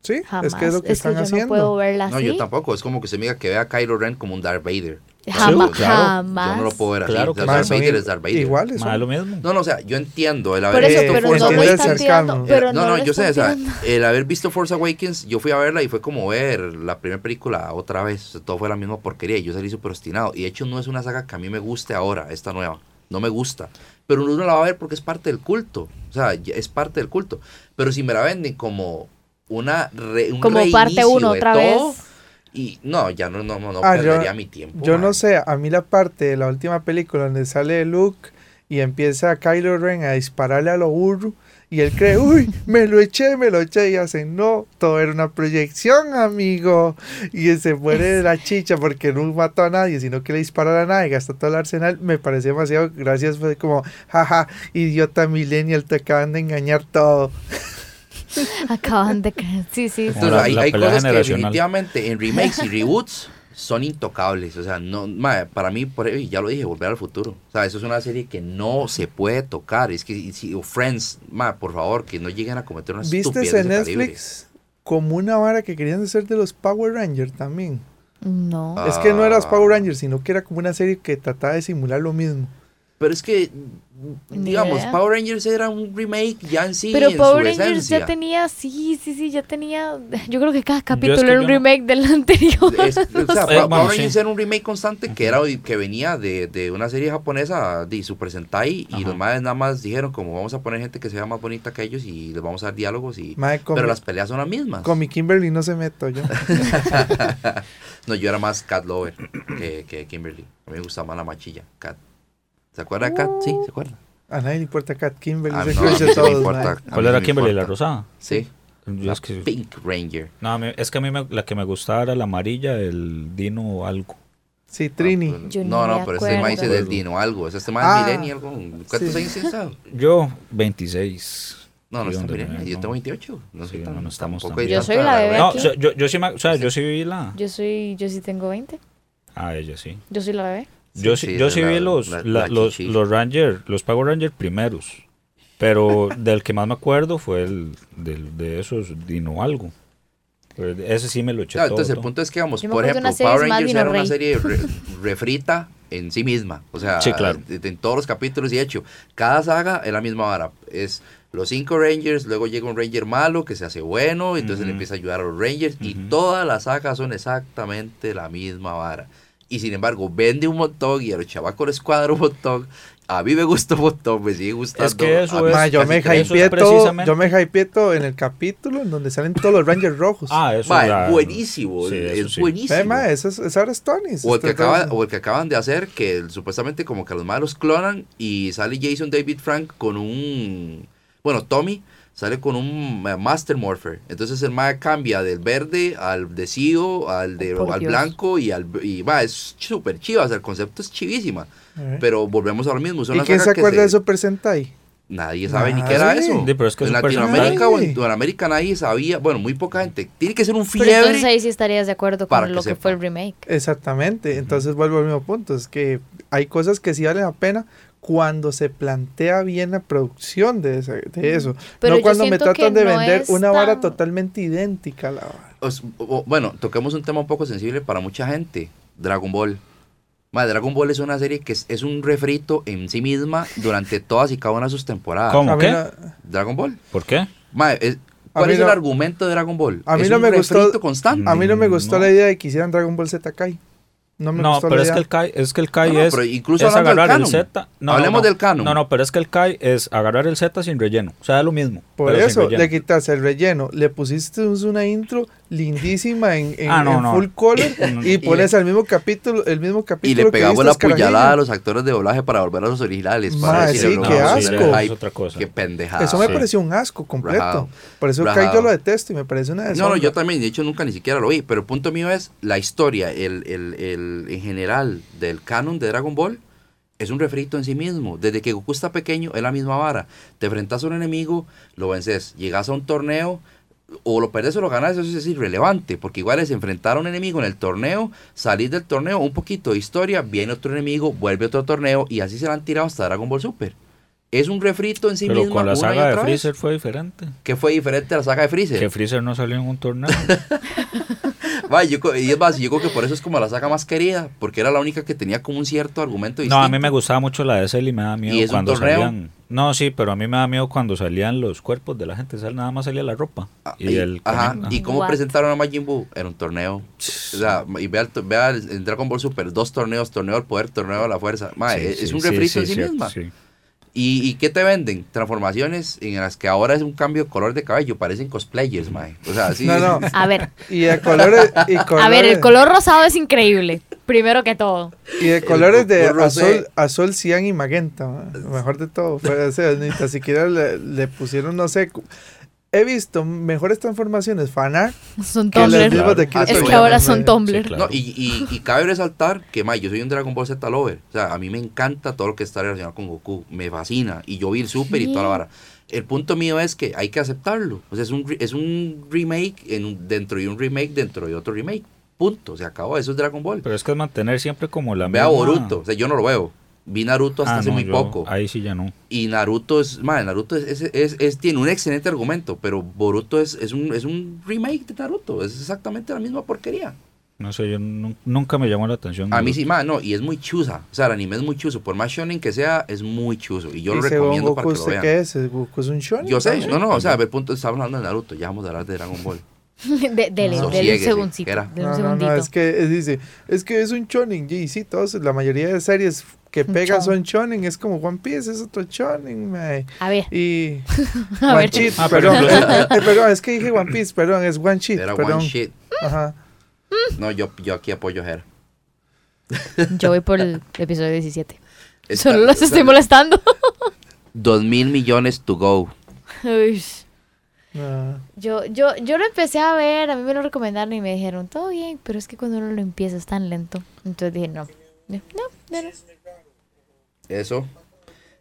S4: Sí,
S7: Jamás.
S4: es que es lo que están
S7: yo
S4: haciendo.
S7: no puedo verla
S5: No,
S7: así.
S5: yo tampoco. Es como que se me diga que vea a Kylo Ren como un Darth Vader.
S7: Jamás,
S5: Yo-
S6: claro.
S7: jamás.
S5: Yo no lo puedo ver así.
S6: Claro que
S5: Darth Vader es Darth Vader.
S4: iguales.
S6: Más
S4: son.
S6: lo mismo.
S5: No, no, o sea, yo entiendo el haber
S7: eso,
S5: visto
S7: pero
S5: Force
S7: no
S5: Awakens.
S4: cercano.
S7: tirando. Pero
S5: no,
S7: no,
S5: yo sé, o sea, el haber visto Force Awakens, yo fui a verla y fue como ver la primera película otra vez. O sea, todo fue la misma porquería y yo salí súper obstinado. Y de hecho no es una saga que a mí me guste ahora, esta nueva. No me gusta. Pero uno la va a ver porque es parte del culto. O sea, es parte del culto. Pero si me la venden como una re- un
S7: Como parte uno otra
S5: todo,
S7: vez.
S5: Y no, ya no, no, no,
S4: Ah, yo-
S5: perdería mi tiempo.
S4: Yo
S5: mae.
S4: no sé, a mí la parte de la última película donde sale Luke y empieza Kylo Ren a dispararle a lo burro y él cree, uy, me lo eché, me lo eché y hacen, no, todo era una proyección, amigo. Y se muere de la chicha porque no mató a nadie, sino que le dispara a y gasta todo el arsenal. Me pareció demasiado gracias, fue como, jaja, idiota millennial, te acaban de engañar todo.
S7: Acaban de creer. Sí, sí.
S5: Entonces,
S6: la-
S5: hay,
S6: la
S5: hay
S6: pelea
S5: cosas que definitivamente en remakes y reboots son intocables. O sea, no, mae, para mí, por, ya lo dije, volver al futuro. O sea, eso es una serie que no se puede tocar. Es que, si, o Friends, mae, por favor, que no lleguen a cometer una
S4: ¿Viste
S5: estupidez
S4: en. Netflix como una vara que querían hacer de los Power Rangers también?
S7: No.
S5: Ah.
S4: Es que no era los Power Rangers, sino que era como una serie que trataba de simular lo mismo.
S5: Pero es que, digamos,
S7: idea.
S5: Power Rangers era un remake ya en sí,
S7: Pero
S5: en
S7: Power
S5: su
S7: Rangers
S5: esencia.
S7: ya tenía, sí, sí, sí, ya tenía. Yo creo que cada
S6: es
S7: capítulo
S6: que
S7: era un
S6: no-
S7: remake del anterior.
S5: Es- o sea,
S6: Eh, bueno,
S5: Power
S6: sí.
S5: Rangers era un remake constante que era que venía de, de una serie japonesa de Super Sentai y los madres nada más dijeron como vamos a poner gente que sea más bonita que ellos y les vamos a dar diálogos y
S4: con,
S5: pero
S4: mi-
S5: las peleas son las mismas.
S4: con mi Kimberly no se meto yo.
S5: no, yo era más Cat Lover que, que Kimberly. A mí me gustaba más la machilla, Cat. ¿Se acuerda de Cat? Sí, ¿se acuerda?
S4: A nadie le importa Cat Kimberly,
S5: Ah, no, a
S4: todos,
S5: importa. A
S6: ¿Cuál era Kimberly? ¿La rosada?
S5: Sí,
S6: es que,
S5: Pink Ranger.
S6: no, es que a mí me- la que me gustaba era la amarilla, el Dino algo.
S4: Sí, Trini.
S5: Ah,
S7: Yo
S5: no, no, pero este tema dice
S7: acuerdo.
S5: del Dino algo. ¿Es este más
S4: Ah,
S5: millennial? con- ¿Cuántos
S4: sí.
S5: años tienes?
S6: Yo, 26.
S5: No, no está millennial. Yo tengo 28. No
S6: Sí, no, no estamos
S5: tampoco
S7: Yo soy la bebé.
S6: No,
S7: aquí.
S6: o sea, yo, yo sí, me- o sea, yo sí vi la...
S7: Yo soy, yo sí tengo 20.
S6: Ah, ella sí.
S7: Yo soy la bebé.
S6: Yo
S5: Sí,
S6: yo sí vi los,
S5: la-
S6: los, los Ranger, los Power Ranger primeros. Pero del que más me acuerdo fue el del- de esos Dino algo. Pero ese sí me lo eché todo.
S5: entonces el punto es que, vamos, por ejemplo, Power Rangers era una serie re- refrita en sí misma. O sea,
S6: Sí, claro.
S5: en todos los capítulos y hecho, cada saga es la misma vara. Es los cinco Rangers, luego llega un Ranger malo que se hace bueno, entonces le empieza a ayudar a los Rangers y todas las sagas son exactamente la misma vara. Y sin embargo, vende un montón y a los chavacos les cuadra un montón. A mí me gusta un montón, me sigue gustando.
S6: Es que eso
S5: mí
S6: es-
S4: yo me
S6: precisamente-
S4: yo me hypeé todo en el capítulo en donde salen todos los Rangers rojos.
S6: Ah, eso
S5: Ma, es buenísimo,
S6: sí, eso
S5: es
S6: sí.
S5: buenísimo.
S4: Ma, eso es, es ahora es Tony.
S5: O o el que acaban de hacer, que supuestamente como que a los malos clonan y sale Jason David Frank con un... Bueno, Tommy sale con un eh, Master Morpher. Entonces el MAE cambia del verde al de CEO, al, de,
S7: Oh,
S5: al
S7: Dios.
S5: blanco y al... Y va, es súper chiva, o sea, el concepto es chivísima.
S4: Eh.
S5: Pero volvemos a lo mismo. son
S4: ¿Y quién se acuerda
S5: se-
S4: de Super Sentai?
S5: Nadie sabe ni qué era eso.
S6: Sí, pero es que
S5: en Latinoamérica o en,
S4: Sentai.
S5: o en América nadie sabía. Bueno, muy poca gente. Tiene que ser un
S7: Pero
S5: fiebre.
S7: entonces ahí sí estarías de acuerdo con lo que fue el remake.
S4: Exactamente, entonces vuelvo al mismo punto, es que hay cosas que sí valen la pena cuando se plantea bien la producción de, ese- de eso,
S7: Pero
S4: no cuando me tratan de
S7: no
S4: vender una vara totalmente idéntica a la vara.
S5: Os- o- bueno, toquemos un tema un poco sensible para mucha gente. Dragon Ball. Madre, Dragon Ball es una serie que es, es un refrito en sí misma durante todas y cada una de sus temporadas.
S6: ¿Cómo? Qué?
S5: Dragon Ball.
S6: ¿Por qué?
S5: Madre, es- ¿cuál es el argumento de Dragon Ball?
S4: a mí
S5: es
S4: no
S5: un
S4: me gustó-
S5: refrito constante.
S4: A mí no me gustó
S6: No.
S4: la idea de que hicieran Dragon Ball Z Kai. No me
S6: No,
S4: gustó
S6: pero
S4: la
S6: es
S4: idea.
S6: que el Kai, es que el Kai
S5: No, no,
S6: es,
S5: pero incluso
S6: es
S5: hablando del
S6: agarrar el. Z. No,
S5: Hablemos
S6: no, no.
S5: del canon.
S6: No, no, pero es que el Kai es agarrar el Z sin relleno. O sea, es lo mismo.
S4: Por eso, le quitas el relleno, le pusiste una intro lindísima en, en-
S6: Ah, no,
S4: en
S6: no.
S4: full color y
S5: Y
S4: pones
S5: le-
S4: al mismo capítulo, el mismo
S5: Y
S4: capítulo
S5: le
S4: que
S5: pegamos la puñalada a los actores de doblaje para volver a los originales.
S4: Ma,
S5: para
S4: sí,
S5: decirle,
S4: qué
S5: no, sí,
S4: asco.
S5: ya,
S6: Es otra cosa.
S5: Qué pendejada.
S4: Eso me
S6: sí.
S4: pareció un asco completo.
S5: Rajado.
S4: Por eso
S5: Rajado.
S4: Kai yo lo detesto y me parece una
S5: No, no,
S4: deshonra.
S5: yo también, de hecho nunca ni siquiera lo vi, pero el punto mío es la historia, el, el, en general del canon de Dragon Ball es un refrito en sí mismo. Desde que Goku está pequeño es la misma vara. Te enfrentas a un enemigo, lo vences, llegas a un torneo, o lo perdes o lo ganas, eso es irrelevante, porque igual es enfrentar a un enemigo en el torneo, salir del torneo, un poquito de historia, viene otro enemigo, vuelve otro torneo, y así se lo han tirado hasta Dragon Ball Super. Es un refrito en sí
S6: Pero
S5: mismo.
S6: con la saga de
S5: vez.
S6: Freezer fue diferente.
S5: ¿Qué fue diferente a la saga de Freezer?
S6: Que Freezer no salió en un torneo.
S5: Va, yo y es más, yo creo que por eso es como la saga más querida, porque era la única que tenía como un cierto argumento
S6: no, a mí me gustaba mucho la de Cell y me da miedo
S5: ¿Y es
S6: cuando salían. No, sí, pero a mí me da miedo cuando salían los cuerpos de la gente. sal- Nada más salía la ropa.
S5: Ah,
S6: Y, el
S5: ajá. ¿y cómo
S7: What?
S5: presentaron a Majin Buu? Era un torneo. O sea, y vea, el vea el- en Dragon Ball Super, dos torneos, torneo del poder, torneo de la fuerza. Ma,
S6: Sí,
S5: es, es un refrito
S6: sí,
S5: en sí misma.
S6: sí.
S5: ¿Y, ¿Y qué te venden? Transformaciones en las que ahora es un cambio de color de cabello, parecen cosplayers, mae. O sea, sí.
S4: No, no.
S7: A ver,
S4: Y de colores, y colores,
S7: a ver, el color rosado es increíble. Primero que todo.
S4: y de colores de azul, azul, cian y magenta. ma. Lo mejor de todo. Fue, o sea, ni tan siquiera le, le pusieron, no sé. He visto mejores transformaciones fanart
S7: Son
S4: que
S7: Tumblr.
S4: de
S5: Ah,
S7: Es que
S5: sí,
S7: ahora son. Tumblr.
S6: Sí, claro.
S5: No, y, y, y cabe resaltar que, ma, yo soy un Dragon Ball Z lover. O sea, a mí me encanta todo lo que está relacionado con Goku. Me fascina. Y yo vi el Super y toda la vara. El punto mío es que hay que aceptarlo. O sea, es un, es un remake en un- dentro de un remake dentro de otro remake. Punto. Se acabó. Eso es Dragon Ball.
S6: Pero es que es mantener siempre como la
S5: Vea
S6: misma-
S5: Boruto. O sea, yo no lo veo. Vi Naruto hasta
S6: Ah,
S5: hace
S6: no,
S5: muy
S6: yo-
S5: poco.
S6: Ahí sí ya no.
S5: Y Naruto es, madre, Naruto es, es- es- es- tiene un excelente argumento, pero Boruto es, es, un, es un remake de Naruto, es exactamente la misma porquería.
S6: No sé, yo nu- nunca me llamó la atención.
S5: A mí sí, madre, no, y es muy chusa, o sea, el anime es muy chuso, por más shonen que sea, es muy chuso, y yo
S4: y
S5: lo recomiendo para que lo
S4: ¿usted
S5: vean.
S4: qué es? ¿Goku es un shonen?
S5: Yo sé,
S4: también?
S5: no, no, o sea, a ver, punto, estamos hablando de Naruto, ya vamos a hablar de Dragon Ball.
S7: De, dele, dele un segundito.
S4: No, no, es que es- dice, es que es un shonen, y sí, todos, la mayoría de series que
S7: shonen.
S4: son shonen, es como One Piece, es otro shonen, mae.
S7: A ver,
S4: Y
S7: a
S4: One. Cheat,
S6: Ah, pero
S4: perdón, eh, perdón, es que dije One Piece, perdón, es One Cheat,
S5: Era
S4: perdón.
S5: one shit.
S4: Ajá.
S5: No, yo, yo aquí apoyo a Her.
S7: Yo voy por el episodio 17.
S5: Está-
S7: Solo los estoy molestando.
S5: Dos mil millones to go.
S7: Uy.
S4: Ah,
S7: Yo, yo, yo lo empecé a ver, a mí me lo recomendaron y me dijeron, todo bien, pero es que cuando uno lo empieza es tan lento. Entonces dije, no, no, no, no.
S5: Eso.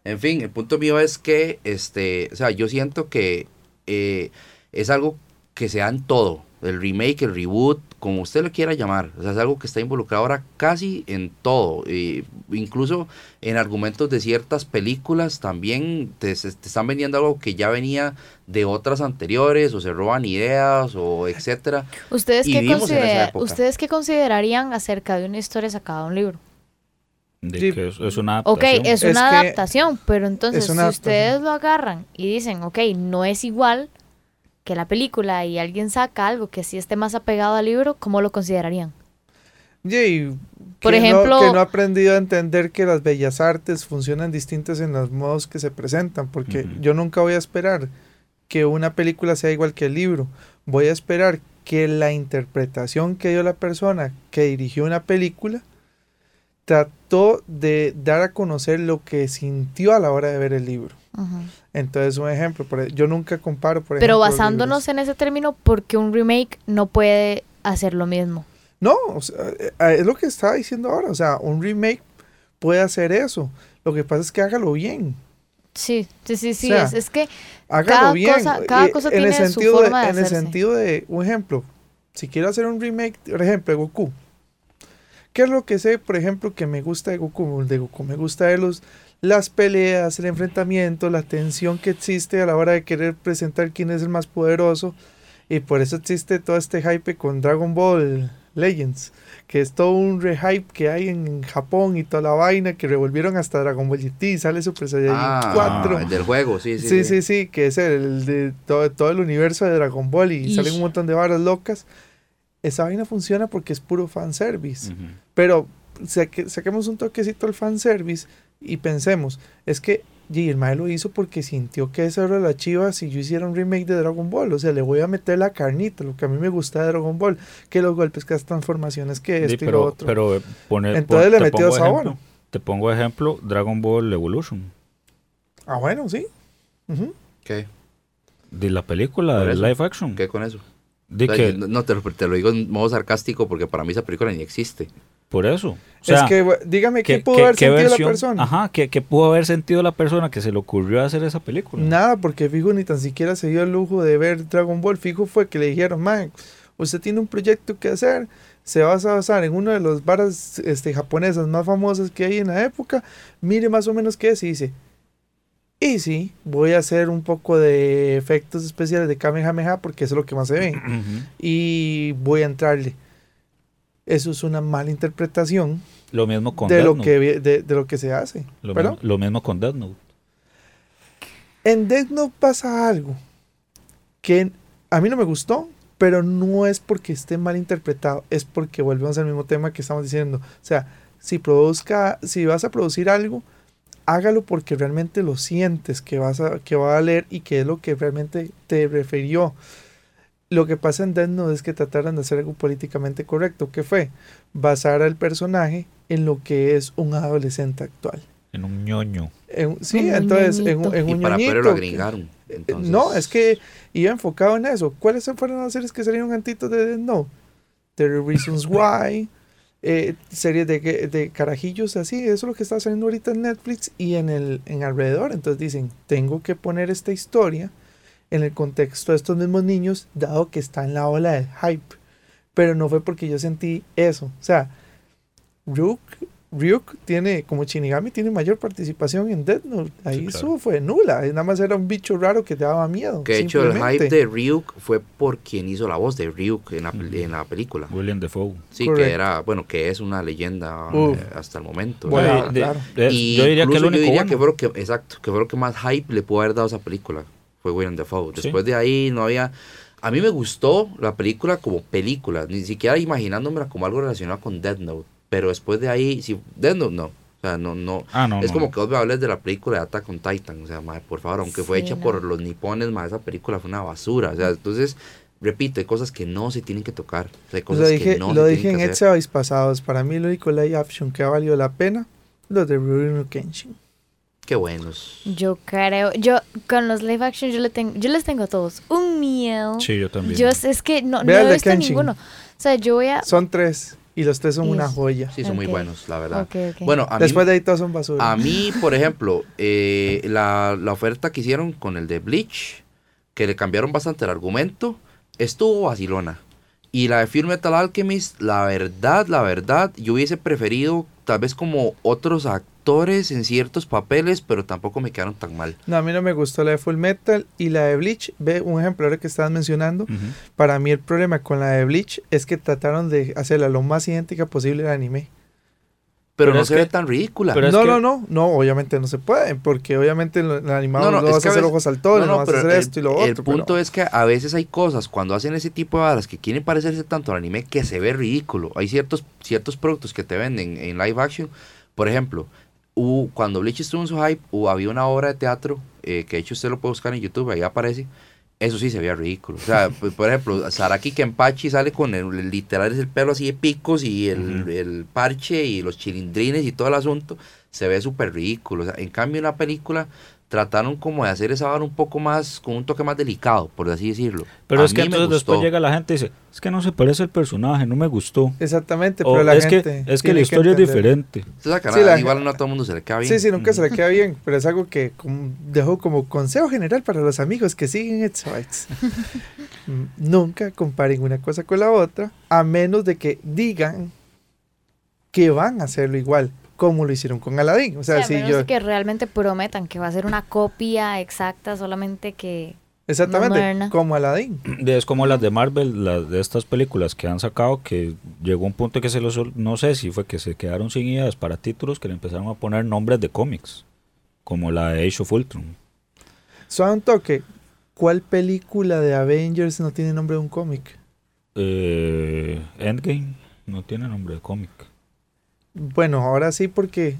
S5: En fin, el punto mío es que, este, o sea, yo siento que eh, es algo que se da en todo. el remake, el reboot, como usted lo quiera llamar. O sea, es algo que está involucrado ahora casi en todo. eh, incluso en argumentos de ciertas películas también te, te están vendiendo algo que ya venía de otras anteriores o se roban ideas o etcétera.
S7: ¿Ustedes
S5: Y
S7: qué, considera-. ¿Ustedes qué considerarían acerca de una historia sacada de un libro?
S6: De
S4: Sí.
S6: que es, es una
S7: Ok,
S6: adaptación.
S7: es
S4: Es
S7: una adaptación, pero entonces
S4: es
S7: si ustedes lo agarran y dicen, ok, no es igual que la película y alguien saca algo que sí esté más apegado al libro, ¿cómo lo considerarían? Por
S4: que no-
S7: ejemplo-
S4: que no ha aprendido a entender que las bellas artes funcionan distintas en los modos que se presentan, porque yo nunca voy a esperar que una película sea igual que el libro. Voy a esperar que la interpretación que dio la persona que dirigió una película trató de dar a conocer lo que sintió a la hora de ver el libro. Entonces, un ejemplo, por e- yo nunca comparo, por
S7: Pero
S4: ejemplo,
S7: basándonos en ese término, porque un remake no puede hacer lo mismo?
S4: No, o sea, eh, eh, es lo que estaba diciendo ahora. O sea, un remake puede hacer eso. Lo que pasa es que hágalo bien.
S7: Sí, sí, sí, sí.
S4: O sea,
S7: es, es que
S4: Hágalo
S7: Cada
S4: bien.
S7: cosa- cada
S4: Eh,
S7: cosa
S4: en el
S7: tiene su
S4: sentido
S7: forma de
S4: En el sentido de, un ejemplo, si quiero hacer un remake, por ejemplo, de Goku. ¿Qué es lo que sé, por ejemplo, que me gusta de Goku? De Goku me gusta de los, las peleas, el enfrentamiento, la tensión que existe a la hora de querer presentar quién es el más poderoso. Y por eso existe todo este hype con Dragon Ball Legends, que es todo un rehype que hay en Japón y toda la vaina, que revolvieron hasta Dragon Ball GT, y sale Super Saiyajin
S5: Ah,
S4: 4.
S5: el del juego, sí, sí.
S4: Sí, sí, sí, que es el de todo, todo el universo de Dragon Ball y
S7: Ish.
S4: salen un montón de varas locas. Esa vaina funciona porque es puro fanservice.
S6: Ujú.
S4: Pero saque- saquemos un toquecito al fanservice y pensemos, es que y el mae lo hizo porque sintió que eso era la chiva si yo hiciera un remake de Dragon Ball. O sea, le voy a meter la carnita, lo que a mí me gusta de Dragon Ball, que los golpes, que las transformaciones, que
S6: Sí,
S4: esto y
S6: pero,
S4: lo otro.
S6: pero eh, pone-
S4: Entonces
S6: pon-
S4: le metió
S6: pongo
S4: sabor.
S6: ejemplo- Te pongo ejemplo, Dragon Ball Evolution.
S4: ah, bueno, sí. Ujú.
S5: ¿Qué?
S6: De la película, de live action.
S5: ¿Qué con eso?
S6: De
S5: O sea,
S6: que,
S5: yo- no, te, lo- te lo digo en modo sarcástico porque para mí esa película ni existe.
S6: por eso. O sea,
S4: es que, dígame, ¿qué,
S6: ¿qué-
S4: pudo
S6: qué-
S4: haber
S6: qué
S4: sentido
S6: versión-
S4: la persona?
S6: Ajá, ¿qué, qué pudo haber sentido la persona que se le ocurrió hacer esa película?
S4: Nada, porque fijo ni tan siquiera se dio el lujo de ver Dragon Ball. Fijo fue que le dijeron, man, usted tiene un proyecto que hacer, se va a basar en uno de los bares este, japonesas más famosas que hay en la época. Mire más o menos qué es y dice, y sí, voy a hacer un poco de efectos especiales de Kamehameha porque eso es lo que más se ve.
S6: Ujú.
S4: y voy a entrarle. Eso es una mala interpretación
S6: Lo mismo con
S4: de
S6: Death
S4: lo,
S6: Note.
S4: que, de, de lo que se hace.
S6: Lo, lo mismo con Death Note.
S4: En Death Note pasa algo que a mí no me gustó, pero no es porque esté mal interpretado, es porque volvemos al mismo tema que estamos diciendo. O sea, si produzca, si vas a producir algo, hágalo porque realmente lo sientes que vas a, que va a leer y que es lo que realmente te refirió. Lo que pasa en Death Note es que trataron de hacer algo políticamente correcto, que fue basar al personaje en lo que es un adolescente actual.
S6: En un ñoño.
S4: En- sí,
S7: Un
S4: entonces, en, un-
S7: ñoñito.
S4: en
S5: y
S4: un
S5: para poder
S4: ñoñito
S5: lo
S4: que-
S5: agregaron.
S4: eh,
S5: Entonces,
S4: No, es que iba enfocado en eso. ¿Cuáles fueron las series que salieron antitos de Death Note? The Reasons Why, eh, series de, de carajillos así, eso es lo que está saliendo ahorita en Netflix y en el en alrededor. Entonces dicen, tengo que poner esta historia en el contexto de estos mismos niños, dado que está en la ola del hype. Pero no fue porque yo sentí eso. O sea, Ryuk, Ryuk tiene, como Shinigami, tiene mayor participación en Death Note. Ahí
S6: Sí, claro.
S4: su fue nula. Nada más era un bicho raro que te daba miedo.
S5: que de hecho el hype de Ryuk fue por quien hizo la voz de Ryuk en la, pel- en la película.
S6: William Defoe.
S5: Sí, que era, bueno, que es una leyenda
S4: Uf.
S5: eh, hasta el momento.
S4: Bueno, claro.
S6: de-
S5: Y
S6: yo diría que
S5: incluso
S6: el único
S5: yo diría
S6: bueno.
S5: que fue lo que, exacto, que fue lo que más hype le pudo haber dado a esa película. Fue William Dafoe.
S6: Sí.
S5: Después de ahí no había... A mí me gustó la película como película, ni siquiera imaginándomela como algo relacionado con Death Note. Pero después de ahí, si Death Note no. O sea, no, no.
S6: Ah, no,
S5: es
S6: no,
S5: como que vos me hables de la película de Attack on Titan. O sea, madre, por favor, aunque fue
S7: Sí,
S5: hecha
S7: no.
S5: por los nipones, madre, esa película fue una basura. O sea, entonces, repito, hay cosas que no se tienen que tocar. O sea, hay cosas
S4: Lo dije,
S5: que no
S4: lo
S5: se
S4: dije en. Exabytes pasados. Para mí, lo único live action que ha valido la pena, lo de Rurouni Kenshin.
S5: Qué buenos.
S7: Yo creo, yo con los live action yo, le tengo, yo les tengo a todos un miedo.
S6: Sí, yo también.
S7: Yo es que no, no he visto
S4: Kenshin.
S7: ninguno. O sea, yo voy a...
S4: Son tres. Y los tres son una joya.
S5: Sí, son muy buenos, la verdad. Bueno, a mí,
S4: Después de ahí todos son basura.
S5: a mí, por ejemplo, eh, la, la oferta que hicieron con el de Bleach, que le cambiaron bastante el argumento, estuvo vacilona. Y la de Full Metal Alchemist, la verdad, la verdad, yo hubiese preferido tal vez como otros actores en ciertos papeles, pero tampoco me quedaron tan mal.
S4: No, a mí no me gustó la de Full Metal y la de Bleach. Ve un ejemplo ahora que estabas mencionando. Para mí el problema con la de Bleach es que trataron de hacerla lo más idéntica posible al anime.
S5: Pero,
S6: Pero
S5: no se
S6: que-
S5: ve tan ridícula.
S6: pero es
S4: no,
S6: que-
S4: no, no, no, obviamente no se puede, porque obviamente en el animado
S5: No,
S4: no,
S5: no,
S4: vas
S5: es que
S4: a hacer
S5: veces-
S4: ojos saltones, no,
S5: no,
S4: vas a hacer
S5: el-
S4: esto y lo otro.
S5: El punto
S4: pero-
S5: es que a veces hay cosas, cuando hacen ese tipo de varas que quieren parecerse tanto al anime, que se ve ridículo. Hay ciertos, ciertos productos que te venden en live action. Por ejemplo, hubo- cuando Bleach estuvo en su hype, hubo- había una obra de teatro, eh, que de hecho usted lo puede buscar en YouTube, ahí aparece. Eso sí se veía ridículo. O sea, p- por ejemplo, Saraki Kenpachi sale con el, literal es el pelo así de picos y el, el parche y los chilindrines y todo el asunto. Se ve súper ridículo. O sea, en cambio, en la película trataron como de hacer esa vara un poco más, con un toque más delicado, por así decirlo.
S6: Pero
S5: A
S6: es que entonces después llega la gente y dice, es que no se parece el personaje, no me gustó.
S4: Exactamente,
S6: O
S4: pero la
S6: es,
S4: gente.
S6: que, es que la historia es diferente.
S5: Saca
S4: Sí,
S5: nada,
S4: la-
S5: igual no a todo el mundo se le queda bien.
S4: Sí, sí, nunca se le queda bien, pero es algo que como- dejo como consejo general para los amigos que siguen Exabytes. Mm, nunca comparen una cosa con la otra, a menos de que digan que van a hacerlo igual, como lo hicieron con Aladdin. O sea, si
S7: menos
S4: yo...
S7: que realmente prometan que va a ser una copia exacta, solamente que...
S4: Exactamente, como Aladdin.
S6: Es como las de Marvel, las de estas películas que han sacado, que llegó un punto que se los, no sé si fue que se quedaron sin ideas para títulos que le empezaron a poner nombres de cómics, como la de Age of Ultron.
S4: Solo un toque. ¿Cuál película de Avengers no tiene nombre de un cómic?
S6: Eh, Endgame no tiene nombre de cómic.
S4: Bueno, ahora sí porque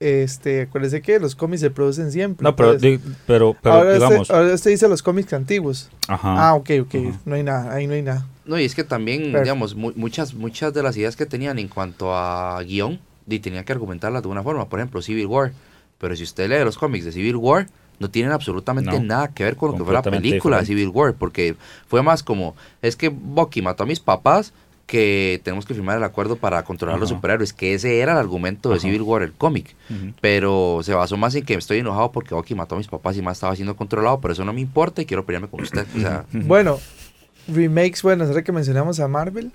S4: este, acuérdese que los cómics se producen siempre.
S6: No, pero, di- pero, pero
S4: ahora,
S6: digamos,
S4: usted, ahora usted dice los cómics antiguos.
S6: ajá,
S4: Ah, ok, ok.
S6: Ajá.
S4: No hay nada, ahí no hay nada.
S5: No, y es que también,
S4: Pero-
S5: digamos, mu- muchas, muchas de las ideas que tenían en cuanto a guion, y tenían que argumentarlas de una forma. Por ejemplo, Civil War. Pero si usted lee los cómics de Civil War, no tienen absolutamente
S6: No,
S5: nada que ver con lo que fue la película de. Civil War. Porque fue más como, es que Bucky mató a mis papás, que tenemos que firmar el acuerdo para controlar a los
S6: Ajá.
S5: superhéroes. Que ese era el argumento de
S6: Ajá.
S5: Civil War, el cómic. Pero se basó más en que estoy enojado porque Bucky mató a mis papás y más estaba siendo controlado. Pero eso no me importa y quiero pelearme con usted. O sea,
S6: Ujú.
S4: Bueno, remakes, bueno, ahora que mencionamos a Marvel,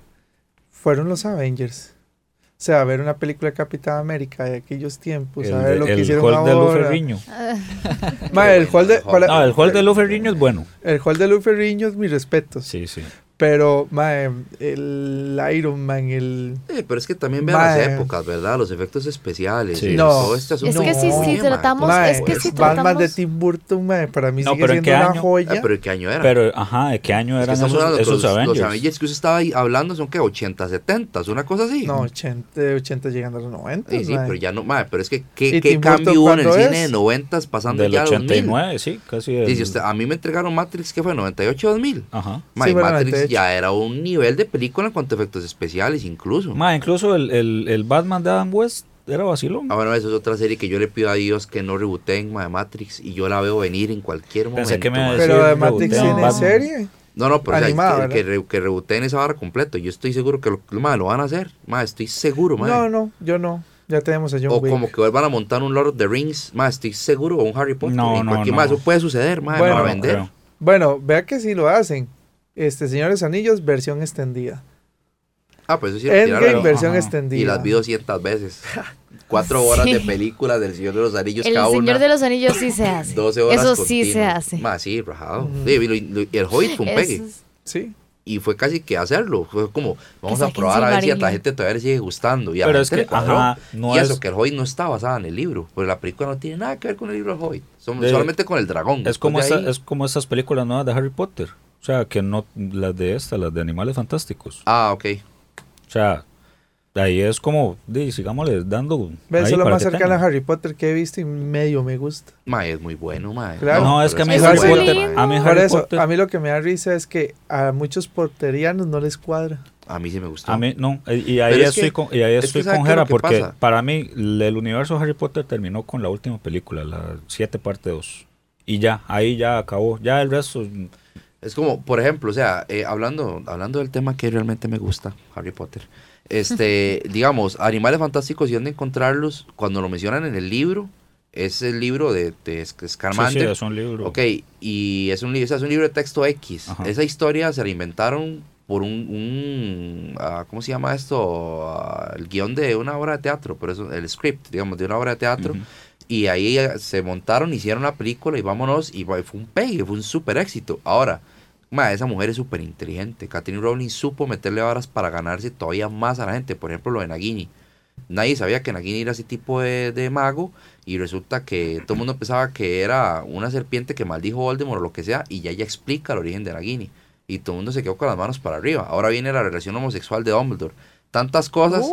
S4: fueron los Avengers. O sea, ver una película de Capitán América de aquellos tiempos,
S6: el,
S4: a ver lo
S6: de-
S4: que
S6: el
S4: hicieron
S6: Hulk de
S4: ahora.
S6: Luferriño.
S4: Ma, el Hulk de, para-
S6: No, el Hulk de Luferriño es bueno.
S4: el Hulk de Luferriño, mis respetos.
S6: Sí, sí.
S4: Pero, ma, el Iron Man, el...
S5: Eh, pero es que también vean las
S4: Mae.
S5: épocas, ¿verdad? Los efectos especiales.
S6: Sí.
S4: No.
S5: todo este
S7: Es
S5: asunto.
S7: que si- si tratamos-
S5: mae.
S4: Ma,
S7: es que si
S4: Batman de
S7: tratamos-
S4: Tim Burton, ma, para mí
S6: No,
S4: sigue
S6: pero ¿en
S4: siendo
S6: qué
S4: una
S6: año?
S4: joya.
S5: Ah, pero ¿de qué año era?
S6: Pero, ajá, ¿de qué año
S5: Es que
S6: eran esos,
S5: de
S6: esos
S5: los, los
S6: Avengers?
S5: Avengers que usted estaba ahí hablando son que 80, 70, una cosa así.
S4: No, 80, de 80 llegando a los 90.
S5: Sí, sí, pero ya no, mae, pero es que ¿qué,
S4: ¿Y
S5: qué cambio hubo en el
S4: cuándo
S5: cine
S4: es?
S5: de 90 pasando
S6: Del
S5: ya a 2000?
S6: 89, sí, casi. del-
S5: Dice usted, a mí me entregaron Matrix, ¿qué fue? 98, 2000.
S6: Ajá.
S5: Mae,
S4: Sí,
S5: Matrix
S4: 98.
S5: Ya era un nivel de película en cuanto a efectos especiales, incluso.
S6: Ma, incluso el, el, el Batman de Adam West era vacilón.
S5: Ah, bueno, eso es otra serie que yo le pido a Dios que no rebooten, mae, Matrix, y yo la veo venir en cualquier momento.
S6: Pensé que me decir-
S4: Pero de Matrix tiene
S6: Batman.
S4: serie.
S5: No, no, pero o sea,
S4: Animada,
S5: que, que, rebooten esa barra completo. Yo estoy seguro que lo, lo van a hacer. Mae, estoy seguro, mae.
S4: No, no, yo no. Ya tenemos a John
S5: O
S4: Wick.
S5: como que vuelvan a montar un Lord of the Rings, más estoy seguro, o un Harry Potter.
S6: No, no,
S5: cualquier
S6: no.
S5: más, eso puede suceder, más
S4: Bueno,
S5: para
S6: No
S5: vender.
S6: creo.
S4: Bueno, vea que sí lo hacen. Este, Señores Anillos, versión extendida.
S5: Ah, pues eso sí,
S4: Endgame,
S5: tiraron.
S4: versión
S6: Ajá.
S4: extendida.
S5: Y las vi 200 veces. Cuatro horas
S7: Sí.
S5: de película del Señor de los Anillos
S7: El
S5: cada
S7: Señor
S5: una.
S7: de los Anillos sí se hace.
S5: 12 horas
S7: Eso sí se hace.
S5: Más, sí, rajado. Sí, lo- lo- y el Hobbit fue un pegue.
S7: Es-
S4: Sí.
S5: Y fue casi que hacerlo. Fue como, vamos a probar a ver si a la gente todavía le sigue gustando. Y a
S6: Pero
S5: la
S6: es que, ajá, no
S5: y
S6: es,
S5: eso, que el Hobbit no está basada en el libro. Porque la película no tiene nada que ver con el libro del Hobbit. Son-
S6: De-
S5: solamente con el dragón.
S6: es, como
S5: ahí-
S6: es como estas películas nuevas de Harry Potter. O sea, que no, las de esta, las de Animales Fantásticos.
S5: Ah, ok.
S6: O sea, de ahí es como, di, sigámosle dando.
S4: Eso es lo
S6: para
S4: más cercano a. Harry Potter que he visto y medio me gusta.
S5: Mae, es muy bueno, mae.
S4: Claro.
S6: No, es que a mí
S7: Es
S6: Harry
S5: bueno,
S6: Potter, a mí
S4: Por
S6: Harry
S4: eso,
S6: Potter,
S4: a mí lo que me da risa es que a muchos porterianos no les cuadra.
S5: A mí sí me gustó.
S6: a mí no, y ahí
S5: Pero es
S6: estoy
S5: que-
S6: con, y ahí
S5: es que
S6: estoy
S5: ¿sabe
S6: con
S5: es lo
S6: Jera
S5: que
S6: porque
S5: pasa?
S6: para mí el universo de Harry Potter terminó con la última película, la 7 parte 2. Y ya, ahí ya acabó. Ya el resto
S5: Es como, por ejemplo, o sea, eh, hablando, hablando del tema que realmente me gusta, Harry Potter. Este, digamos, animales fantásticos y dónde encontrarlos, cuando lo mencionan en el libro, es el libro de, de Sc-
S6: sí, sí, es un libro.
S5: Ok, y es un, li- o sea, es un libro de texto X.
S6: Ajá.
S5: Esa historia se la inventaron por un, un, ah, ¿cómo se llama esto? Ah, el guion de una obra de teatro, por eso el script, digamos, de una obra de teatro. Y ahí eh, se montaron, hicieron la película y vámonos, y fue un pegue, fue un súper éxito. Ahora, ma, esa mujer es súper inteligente. Catherine Rowling supo meterle varas para ganarse todavía más a la gente. Por ejemplo, lo de Nagini. Nadie sabía que Nagini era ese tipo de, de mago y resulta que todo el mundo pensaba que era una serpiente que maldijo Voldemort o lo que sea y ya ella explica el origen de Nagini. Y todo el mundo se quedó con las manos para arriba. Ahora viene la relación homosexual de Dumbledore. Tantas cosas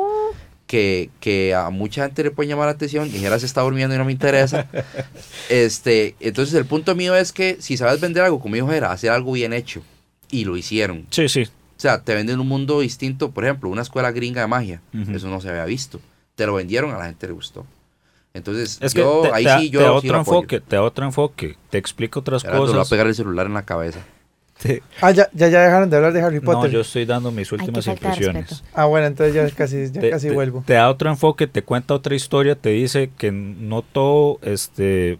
S5: que, que a mucha gente le puede llamar la atención y ahora se está durmiendo y no me interesa. este, entonces el punto mío es que si sabes vender algo, como dijo era hacer algo bien hecho. Y lo hicieron.
S6: Sí, sí.
S5: O sea, te venden un mundo distinto, por ejemplo, una escuela gringa de magia. Eso no se había visto. Te lo vendieron, a la gente le gustó. Entonces,
S6: Es que
S5: yo,
S6: te,
S5: ahí
S6: te
S5: sí, yo
S6: te
S5: sí
S6: otro
S5: apoyo.
S6: enfoque, te da otro enfoque, te explica otras
S5: Gerardo le va a
S6: cosas.
S5: pegar el celular en la cabeza.
S4: Ah, ya, ya, ya dejaron de hablar de Harry
S6: no,
S4: Potter.
S6: yo estoy dando mis últimas impresiones.
S7: respeto.
S4: Ah, bueno, entonces ya casi, ya
S6: te,
S4: casi
S6: te-
S4: vuelvo.
S6: te da otro enfoque, te cuenta otra historia, te dice que no todo este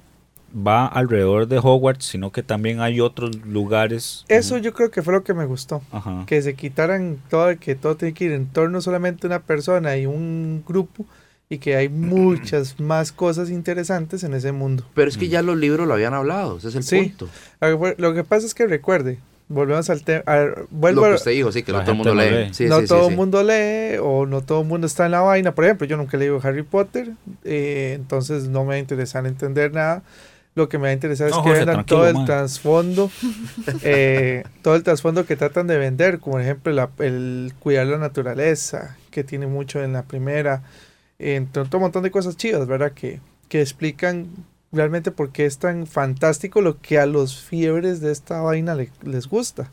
S6: va alrededor de Hogwarts, sino que también hay otros lugares.
S4: Eso yo creo que fue lo que me gustó.
S6: Ajá.
S4: Que se quitaran todo, que todo tiene que ir en torno solamente a una persona y un grupo y que hay muchas más cosas interesantes en ese mundo.
S5: Pero es que ya los libros lo habían hablado, ese es el
S4: Sí.
S5: punto.
S4: Lo que fue- Lo que pasa es que recuerde, volvemos al tema, vuelvo
S5: Lo que
S4: a-
S5: usted dijo, sí, que
S6: La
S5: no todo el mundo lee.
S6: lee.
S5: Sí,
S4: no
S5: sí,
S4: todo el
S5: sí.
S4: mundo lee o no todo el mundo está en la vaina. Por ejemplo, yo nunca he leído Harry Potter, eh, entonces no me va a interesar entender nada. Lo que me va a interesar
S6: No,
S4: es que
S6: Jorge,
S4: vendan todo el trasfondo, eh, todo el trasfondo que tratan de vender, como por ejemplo la- el cuidar la naturaleza, que tiene mucho en la primera, entre otro montón de cosas chivas, ¿verdad? Que, que explican realmente por qué es tan fantástico lo que a los fiebres de esta vaina le- les gusta.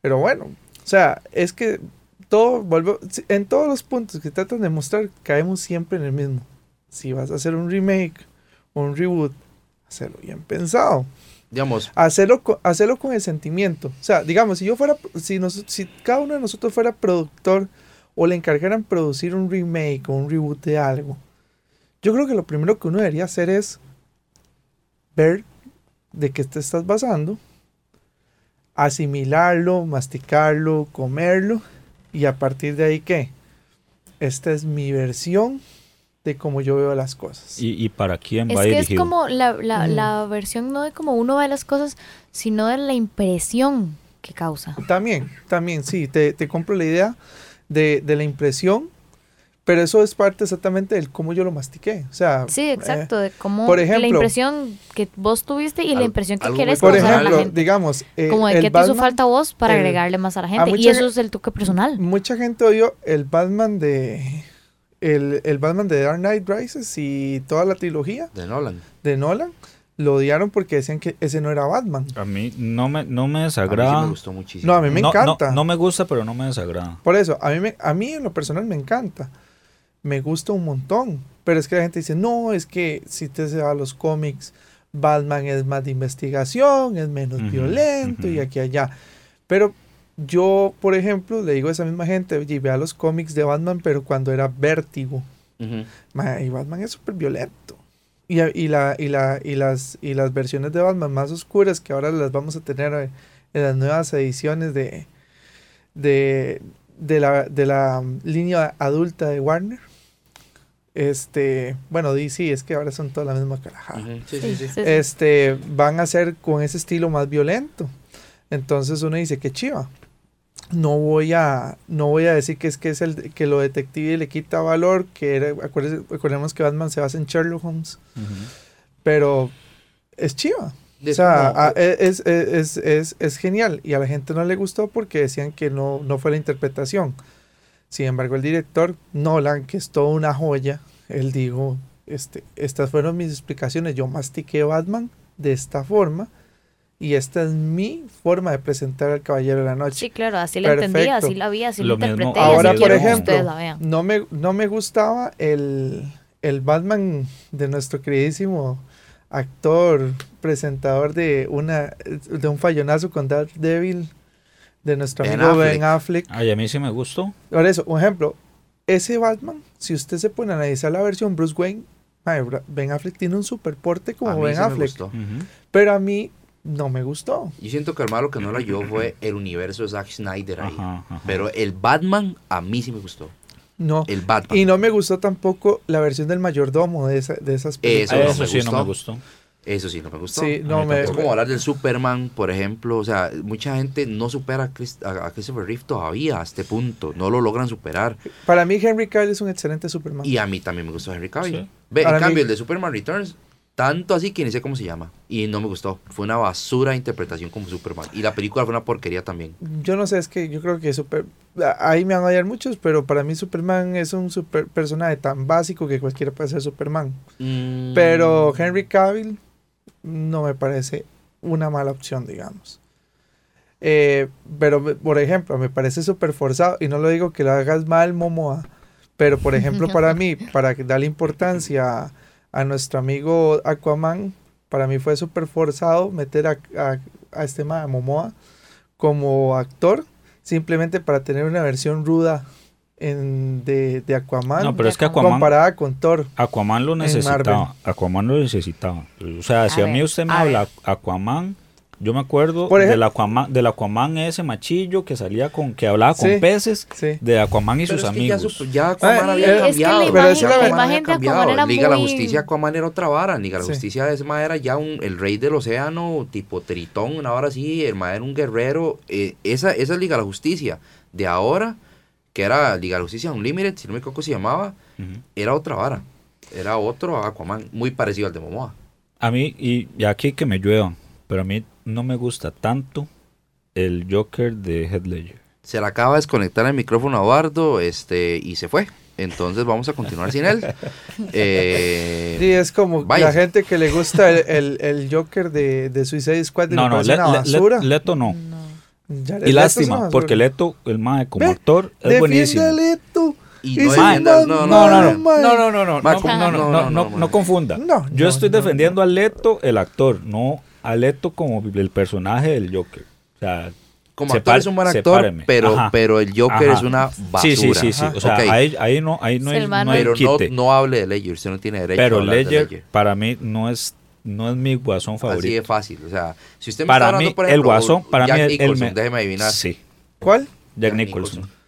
S4: Pero bueno, o sea, es que todo vuelve, en todos los puntos que tratan de mostrar, caemos siempre en el mismo. Si vas a hacer un remake o un reboot, hacerlo bien pensado.
S5: Digamos,
S4: Hacerlo con, hacerlo con el sentimiento. O sea, digamos, si yo fuera, si, nos, si cada uno de nosotros fuera productor o le encargaran producir un remake o un reboot de algo, yo creo que lo primero que uno debería hacer es ver de qué te estás basando, asimilarlo, masticarlo, comerlo y a partir de ahí qué? Esta es mi versión de cómo yo veo las cosas.
S6: ¿Y, y para quién
S7: Es
S6: va
S7: que es
S6: dirigido?
S7: como la, la,
S4: Mm.
S7: la versión no de como uno ve las cosas, sino de la impresión que causa.
S4: También, también, sí, te, te compro la idea de, de la impresión, pero eso es parte exactamente del cómo yo lo mastiqué. O sea,
S7: Sí,
S4: eh,
S7: exacto, de cómo
S4: por
S7: la
S4: ejemplo-
S7: impresión que vos tuviste y la impresión que
S5: muy
S4: por
S7: causar a la
S4: ejemplo,
S7: gente.
S4: digamos, eh,
S7: como de
S4: el
S7: qué te hizo falta vos para
S4: el-
S7: agregarle más a la gente. y eso es el toque personal.
S4: mucha gente odió el Batman de el, el Batman de Dark Knight Rises y toda la trilogía
S5: de Nolan.
S4: de Nolan lo odiaron porque decían que ese no era Batman.
S6: A mí no me, no me
S5: A mí sí
S6: desagrada.
S5: me gustó muchísimo.
S4: No, a mí me
S6: no,
S4: encanta.
S6: No, me gusta, pero no me desagrada.
S4: Por eso, a mí, me- a mí en lo personal me encanta. Me gusta un montón. Pero es que la gente dice, no, es que si te se va a los cómics, Batman es más de investigación, es menos violento y
S6: ujú.
S4: aquí y allá. Pero yo, por ejemplo, le digo a esa misma gente, oye, vea los cómics de Batman, pero cuando era vértigo. Y Batman es súper violento. Y, y, la, y, la, y, las, y las versiones de Batman más oscuras que ahora las vamos a tener eh, en las nuevas ediciones de, de, de, la, de la línea adulta de Warner. Este, bueno, DC es que ahora son toda la misma carajada.
S5: Sí. Sí, sí.
S4: Este, van a ser con ese estilo más violento. Entonces uno dice que chiva. No voy a, no voy a decir que es que es el que lo detective le quita valor, que era, recordemos que Batman se basa en Sherlock Holmes, pero es chiva. O sea,
S5: como-
S4: a- es, es, es, es- es genial y a la gente no le gustó porque decían que no, no fue la interpretación. Sin embargo, el director Nolan, que es toda una joya, él dijo, este, estas fueron mis explicaciones, yo mastiqué Batman de esta forma y esta es mi forma de presentar al Caballero de la Noche.
S7: Sí, claro, así la entendía,
S4: Perfecto.
S7: así la vi, así
S6: Lo mismo-
S7: interpreté.
S4: Ahora,
S7: así
S4: por
S7: quiero que
S4: ejemplo,
S7: ustedes la vean.
S4: no me, no me gustaba el, el Batman de nuestro queridísimo actor, presentador de una de un fallonazo con Daredevil de nuestro
S5: Ben
S4: amigo
S5: Affleck.
S4: Ben Affleck.
S6: Ay, a mí sí me gustó.
S4: Por eso, un ejemplo, ese Batman, si usted se pone a analizar la versión Bruce Wayne, Ben Affleck tiene un super porte
S5: a
S4: como
S5: mí
S4: Ben
S5: sí me
S4: Affleck. Pero a mí no me gustó.
S5: Yo siento que el malo que no la ayudó fue el universo de Zack Snyder ahí.
S6: Ajá, ajá.
S5: Pero el Batman a mí sí me gustó.
S4: No.
S5: El Batman.
S4: Y no me gustó tampoco la versión del mayordomo de, esa- de esas películas.
S5: Eso no
S6: Eso
S5: me
S6: sí no me gustó.
S5: Eso sí no me gustó.
S4: Sí, no
S6: mí
S4: me.
S5: Es como hablar del Superman, por ejemplo. O sea, mucha gente no supera a, Chris- a- Christopher Reeve todavía a este punto. No lo logran superar.
S4: Para mí, Henry Cavill es un excelente Superman.
S5: Y a mí también me gustó Henry Cavill.
S6: Sí.
S5: Ve, en cambio,
S4: mí-
S5: el de Superman Returns, tanto así que ni sé cómo se llama. Y no me gustó. Fue una basura de interpretación como Superman. Y la película fue una porquería también.
S4: Yo no sé, es que yo creo que super, a- ahí me van a hallar muchos, pero para mí Superman es un super personaje tan básico que cualquiera puede ser Superman.
S5: Mm,
S4: Pero Henry Cavill no me parece una mala opción, digamos. Eh, pero, me- por ejemplo, me parece súper forzado, y no lo digo que lo hagas mal, Momoa, pero, por ejemplo, para mí, para darle importancia a, nuestro amigo Aquaman, para mí fue súper forzado meter a, a, a este ma, a Momoa como actor, simplemente para tener una versión ruda en, de, de Aquaman
S6: No, pero es que
S7: Aquaman.
S4: Comparada con Thor.
S6: Aquaman lo necesitaba. Aquaman lo necesitaba. O sea, si a,
S7: A
S6: mí
S7: ver,
S6: usted me habla Aquaman, yo me acuerdo
S4: Por
S6: del
S4: ejemplo-
S6: Aquaman, del Aquaman ese machillo que salía con, que hablaba con
S4: Sí.
S6: peces,
S4: Sí.
S6: de Aquaman y
S5: pero
S6: sus
S5: es que ya,
S6: amigos.
S5: su- ya Aquaman
S4: Ah,
S5: había
S4: es que la
S5: cambiado.
S4: imagen-
S5: ya
S4: la
S5: Aquaman
S7: imagen
S5: había
S7: de Aquaman
S5: cambiado.
S7: era
S5: Liga de la
S7: muy-
S5: Justicia Aquaman era otra vara. Liga la
S4: Sí.
S5: Justicia de ese mae era ya un, el rey del océano, tipo Tritón. Una hora sí, el mae era un guerrero. eh, esa, esa es Liga de la Justicia. De ahora, que era Liga la Justicia Unlimited, si no me equivoco se llamaba, era otra vara. Era otro Aquaman, muy parecido al de Momoa.
S6: A mí, y, y aquí que me lluevan, pero a mí no me gusta tanto el Joker de Head Ledger.
S5: Se le acaba de desconectar el micrófono a Eduardo este, y se fue. Entonces vamos a continuar sin él. Eh,
S4: Sí, es como
S5: vaya.
S4: la gente que le gusta el, el, el Joker de, de Suicide Squad y
S6: No, no, Le-
S4: una
S6: Le-. Leto no. Y lástima, porque Leto, el mae como
S4: Ve,
S6: actor, es
S4: Defiende
S6: buenísimo.
S4: a Leto.
S5: y no
S4: si
S5: defiendas-
S4: no-
S5: no,
S6: No, no, no,
S5: no,
S4: mae.
S6: no, no, no, no, no, no, no,
S5: no,
S6: no,
S5: no,
S6: no,
S5: no,
S6: no confunda.
S4: No,
S6: Yo
S4: no,
S6: estoy
S4: no,
S6: defendiendo a Leto, el actor, no a Leto como el personaje del Joker. O sea,
S5: Como actor es un buen actor,
S6: sepáreme.
S5: pero,
S6: Ajá.
S5: pero el Joker
S6: Ajá.
S5: es una basura.
S6: sí, sí, sí, sí. O sea,
S5: Ok,
S6: ahí, ahí no, ahí no hay,
S7: el
S6: no hay
S5: pero no,
S6: quite.
S5: no hable de Ledger, usted no tiene derecho a
S6: pero
S5: hablar de
S6: Ledger, para mí no es, no es mi guasón
S5: Así de
S6: favorito.
S5: fácil. O sea, si usted me
S6: Para
S5: está hablando,
S6: mí,
S5: por
S6: el
S5: ejemplo,
S6: guasón, para
S5: Jack
S6: mí, el- el
S5: Nicholson,
S6: me-
S5: déjeme adivinar.
S6: Sí,
S4: ¿Cuál?
S6: Jack
S5: Jack
S6: Nicholson.
S5: Nicholson.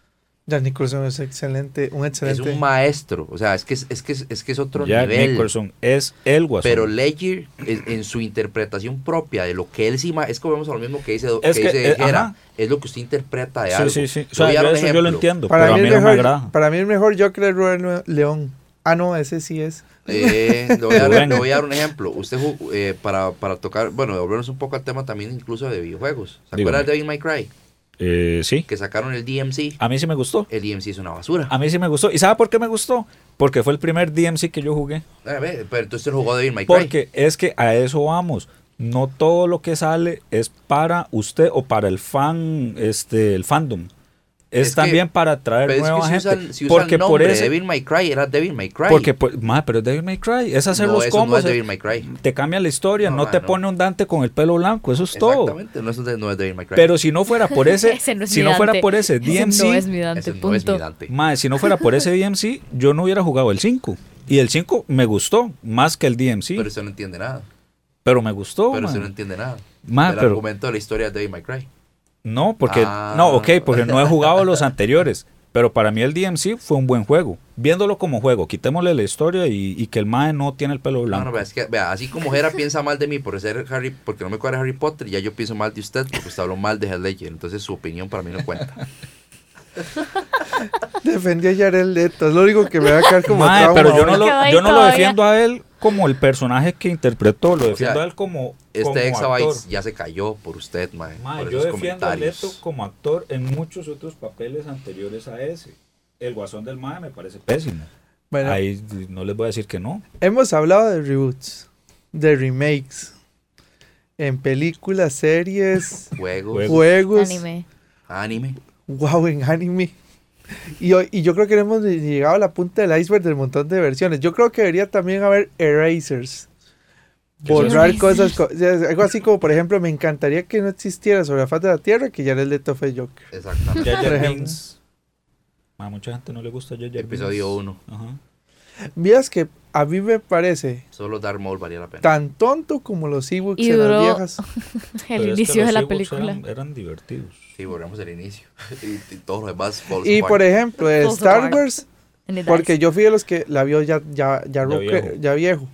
S4: Jack Nicholson es excelente, un
S5: Es
S4: excelente.
S5: un maestro. O sea, es que es, es, que es, es que es otro
S6: Jack
S5: nivel.
S6: Nicholson es el guasón.
S5: Pero Ledger, en, en su interpretación propia de lo que él sí... Es que vemos a lo mismo que dice,
S6: Es
S5: que
S6: que,
S5: dice
S6: eh,
S5: Jera. Es lo que usted interpreta de
S6: sí,
S5: algo.
S6: sí, sí. O
S5: Le
S6: sea,
S5: voy a dar
S6: yo
S5: un
S6: eso yo lo
S5: ejemplo.
S6: entiendo,
S4: para,
S6: pero a
S4: mí
S6: mí
S4: el
S6: no me
S4: mejor,
S6: agrada.
S4: para mí el mejor Joker es Robert León. Ah, no, ese sí es.
S5: Eh, le, voy a dar,
S6: Rubén.
S5: le voy a dar un ejemplo. Usted, jugó, eh, para, para tocar, bueno, volvernos un poco al tema también incluso de videojuegos. ¿Se
S6: Dígame.
S5: acuerda de Devil May Cry?
S6: Eh, sí,
S5: Que sacaron el DMC.
S6: a mí sí me gustó.
S5: El DMC es una basura.
S6: A mí sí me gustó. ¿Y sabe por qué me gustó? Porque fue el primer DMC que yo jugué.
S5: A ver, pero usted jugó Devil May Cry.
S6: Porque es que a eso vamos. No todo lo que sale es para usted o para el fan, este, el fandom. Es,
S5: Es que-
S6: también para atraer
S5: Pero es
S6: nueva
S5: si
S6: gente.
S5: usa, el- si usa
S6: porque
S5: el
S6: por
S5: nombre de
S6: ese,
S5: Devil May Cry, era Devil May Cry.
S6: porque por- ma, pero es Devil May Cry, es hacer
S5: no,
S6: los
S5: eso no
S6: combos,
S5: es
S6: eh,
S5: Devil May Cry.
S6: te cambia la historia,
S5: No,
S6: no,
S5: ma,
S6: te
S5: no.
S6: pone un Dante con el pelo blanco, eso es todo.
S5: Exactamente, no es, de- no es Devil May Cry.
S6: Pero si no fuera por ese,
S7: Ese no es
S6: si
S7: mi
S6: no fuera por ese
S7: Ese
S6: DMC,
S7: no es mi Dante,
S5: Ese no
S7: punto.
S5: es mi Dante.
S6: ma, si no fuera por ese DMC, yo no hubiera jugado el 5. Y el 5 me gustó más que el DMC,
S5: Pero
S6: pero,
S5: usted no entiende nada.
S6: me gustó.
S5: pero
S6: ma.
S5: usted no entiende nada.
S6: Ma,
S5: el
S6: pero-
S5: argumento de la historia de Devil May Cry.
S6: No, porque
S5: Ah.
S6: no, ok, porque no he jugado los anteriores. Pero para mí el DMC fue un buen juego. Viéndolo como juego, quitémosle la historia y, y que el Mae no tiene el pelo
S5: No,
S6: blanco.
S5: no, vea, es que, vea, así como Jera piensa mal de mí por ser Harry, porque no me cuadra Harry Potter, ya yo pienso mal de usted porque usted habló mal de Heath Ledger. Entonces su opinión para mí no cuenta.
S4: Defendí a Jared Leto. Es lo único que me va a quedar como
S6: Mae,
S4: trauma
S6: pero yo no, lo, yo no lo defiendo a él como el personaje que interpretó, lo defiendo
S5: sea,
S6: a él como, como
S5: Este
S6: actor.
S5: Exabytes ya se cayó por usted, mae,
S6: Mae,
S5: por
S6: yo
S5: esos
S6: defiendo a
S5: comentarios.
S6: Leto como actor en muchos otros papeles anteriores a ese. El Guasón del Mae me parece pésimo.
S4: Bueno,
S6: Ahí no les voy a decir que no.
S4: hemos hablado de reboots, de remakes, en películas, series,
S5: Juegos,
S6: Juegos.
S4: juegos,
S7: Anime.
S5: anime.
S4: wow, en anime. Y, hoy- y yo creo que no hemos ni llegado a la punta del iceberg del montón de versiones. Yo creo que debería también haber erasers. Borrar cosas, co- algo así como, por ejemplo, me encantaría que no existiera sobre la faz de la Tierra que Jared Leto fue Joker.
S5: Exactamente.
S6: Jar. Binks. A mucha gente no le gusta Jar Jar
S5: Episodio
S6: Binks.
S5: 1.
S6: Ajá.
S4: Miras que a mí me parece
S5: Solo Darth Maul valía la pena.
S4: tan tonto como los Ewoks
S7: Y
S4: en las viejas.
S6: Pero
S7: El
S6: es que
S7: inicio
S6: los
S7: de la película.
S6: Eran, eran divertidos.
S5: Sí, volvemos al inicio. y, y todo lo demás. falls
S4: Y
S5: apart.
S4: por ejemplo, de Star. Wars,
S7: el
S4: porque yo fui de los que la vio ya, ya, ya, ruque-
S6: viejo.
S4: ya viejo.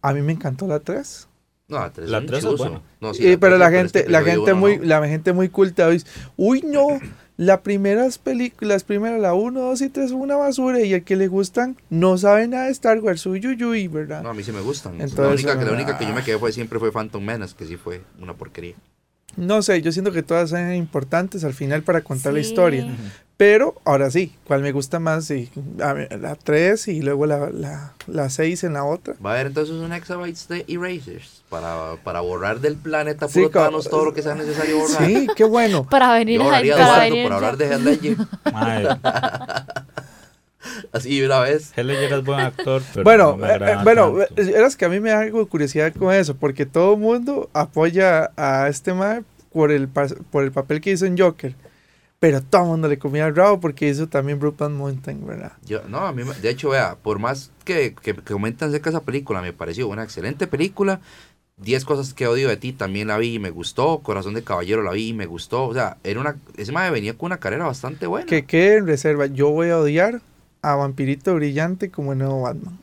S4: A mí me encantó la 3.
S5: No, la 3
S6: La
S5: es un
S6: tres es
S5: chuzo.
S6: buena.
S5: No, sí,
S4: Y- pero la gente, la gente muy,
S5: no.
S4: la gente muy culta dice, uy no, la primeras películas, primera, la 1, 2 y 3 son una basura y el que le gustan no sabe nada de Star Wars, uy, uy, uy, ¿verdad?
S5: No, a mí sí me gustan.
S4: Entonces,
S5: la, única, que, la
S4: ah.
S5: única que yo me quedé fue siempre fue Phantom Menace, que sí fue una porquería.
S4: No sé, yo siento que todas son importantes al final para contar la
S7: Sí.
S4: historia. Pero ahora sí, ¿cuál me gusta más? Sí, la 3 y luego la, la, la 6 en la otra.
S5: Va a haber entonces un exabytes de erasers para, para borrar del planeta
S4: Sí,
S5: puro
S4: co-
S5: Thanos todo lo que sea necesario borrar.
S4: Sí, qué bueno.
S7: Para venir
S5: Yo
S7: a
S5: borraría a
S7: para
S5: Eduardo
S7: venir
S5: por
S7: ya.
S5: hablar de
S6: Mae,
S5: así de una vez.
S6: Heath Ledger es buen actor, pero
S4: bueno,
S6: no
S4: eh, eh, bueno, eh, eras que a mí me da algo de curiosidad con eso, porque todo el mundo apoya a este man por el, por el papel que hizo en Joker. Pero todo el mundo le comía el rabo porque hizo también Brokeback Mountain, ¿verdad?
S5: Yo, no, a mí, de hecho, vea, por más que, que, que comentan acerca de esa película, me pareció una excelente película. 10 cosas que odio de ti también la vi y me gustó. Corazón de Caballero la vi y me gustó. O sea, era una, ese madre venía con una carrera bastante buena.
S4: Que quede en reserva. Yo voy a odiar a Vampirito Brillante como el nuevo Batman.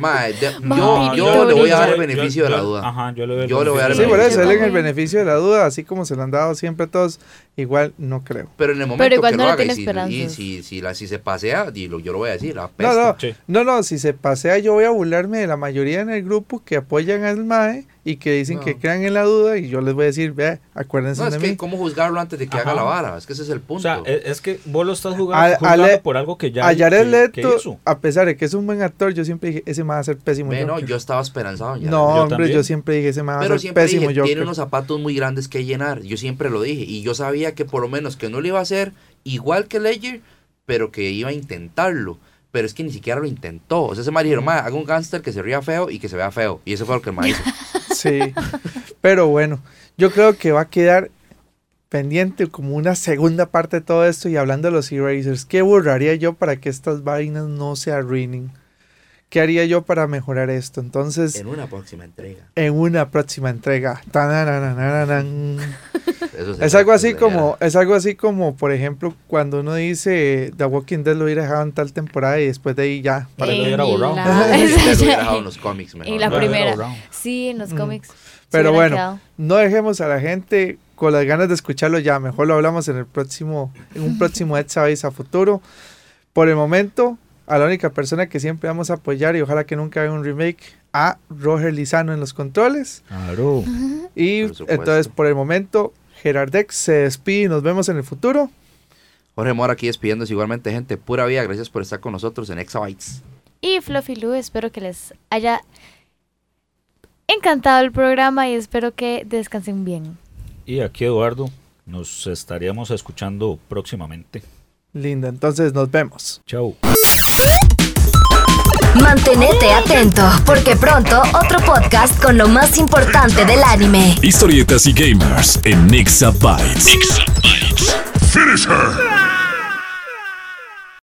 S5: Mae, de- yo,
S7: No,
S5: yo
S7: yo-
S5: le voy a dar el beneficio de la duda.
S6: Ajá, yo le doy el
S5: Yo le voy a dar el
S4: Sí, por
S5: beneficio
S4: eso,
S5: de
S4: él
S5: la
S4: en el
S5: duda.
S4: beneficio de la duda, así como se lo han dado siempre a todos, igual no creo.
S5: Pero en el momento
S7: igual
S5: que
S7: no
S5: lo haga, y si, y si, si, la, si se pasea, dilo, yo lo voy a decir,
S4: No, no,
S6: Sí.
S4: no, no, si se pasea yo voy a burlarme de la mayoría en el grupo que apoyan al MAE y que dicen
S5: No.
S4: que crean en la duda y yo les voy a decir, ve, acuérdense
S5: No, es
S4: de
S5: que
S4: mí.
S5: cómo juzgarlo antes de que
S6: Ajá.
S5: haga la vara, es que ese es el
S6: O
S5: punto.
S6: sea, es, es que vos lo estás
S4: A-
S6: jugando,
S4: a
S6: juzgando
S4: Le-
S6: por algo que ya
S4: a Jared
S6: que- que
S4: Leto,
S6: hizo.
S4: a pesar de que es un buen actor, yo siempre dije, ese me va a ser pésimo
S5: Ve, no,
S4: Joker.
S5: yo estaba esperanzado. ya.
S4: No,
S6: Yo
S4: hombre,
S6: también.
S4: yo siempre dije, ese me va a
S5: Pero
S4: ser
S5: siempre
S4: pésimo
S5: dije, tiene unos zapatos muy grandes que llenar. Yo siempre lo dije. Y yo sabía que por lo menos que no lo iba a hacer igual que Ledger, pero que iba a intentarlo. Pero es que ni siquiera lo intentó. O sea, ese marido dijeron, "Ma, haga un gángster que se ría feo y que se vea feo. Y eso fue lo que el hizo.
S4: Sí, pero bueno, yo creo que va a quedar pendiente como una segunda parte de todo esto y hablando de los erasers, ¿qué borraría yo para que estas vainas no se arruinen? ¿Qué haría yo para mejorar esto? Entonces,
S5: en una próxima entrega.
S4: en una próxima entrega. Es algo así como, es algo así como, por ejemplo, cuando uno dice The Walking Dead lo hubiera dejado en tal temporada y después de ahí ya. Para
S6: lo hubiera borrado.
S7: la-
S5: Yo lo hubiera dejado en los cómics mejor.
S7: En la primera. Sí, en los
S4: Mm.
S7: cómics.
S4: Pero bueno, no dejemos a la gente con las ganas de escucharlo ya. Mejor lo hablamos en el próximo, en un próximo Edsavis a futuro. Por el momento, a la única persona que siempre vamos a apoyar y ojalá que nunca haga un remake, a Roger Lizano en los controles.
S6: Claro.
S4: Y
S5: Por
S4: entonces, por el momento, Gerardex se despide y nos vemos en el futuro.
S5: Jorge Mora aquí despidiéndose igualmente, gente. Pura vida. Gracias por estar con nosotros en Exabytes.
S7: Y Fluffy Lou, espero que les haya encantado el programa y espero que descansen bien.
S6: Y aquí Eduardo, nos estaríamos escuchando próximamente.
S4: Linda, entonces nos vemos.
S6: Chao.
S2: Mantenete atento, porque pronto otro podcast con lo más importante del anime.
S1: Historietas y gamers en Nixabytes.
S3: Finish her!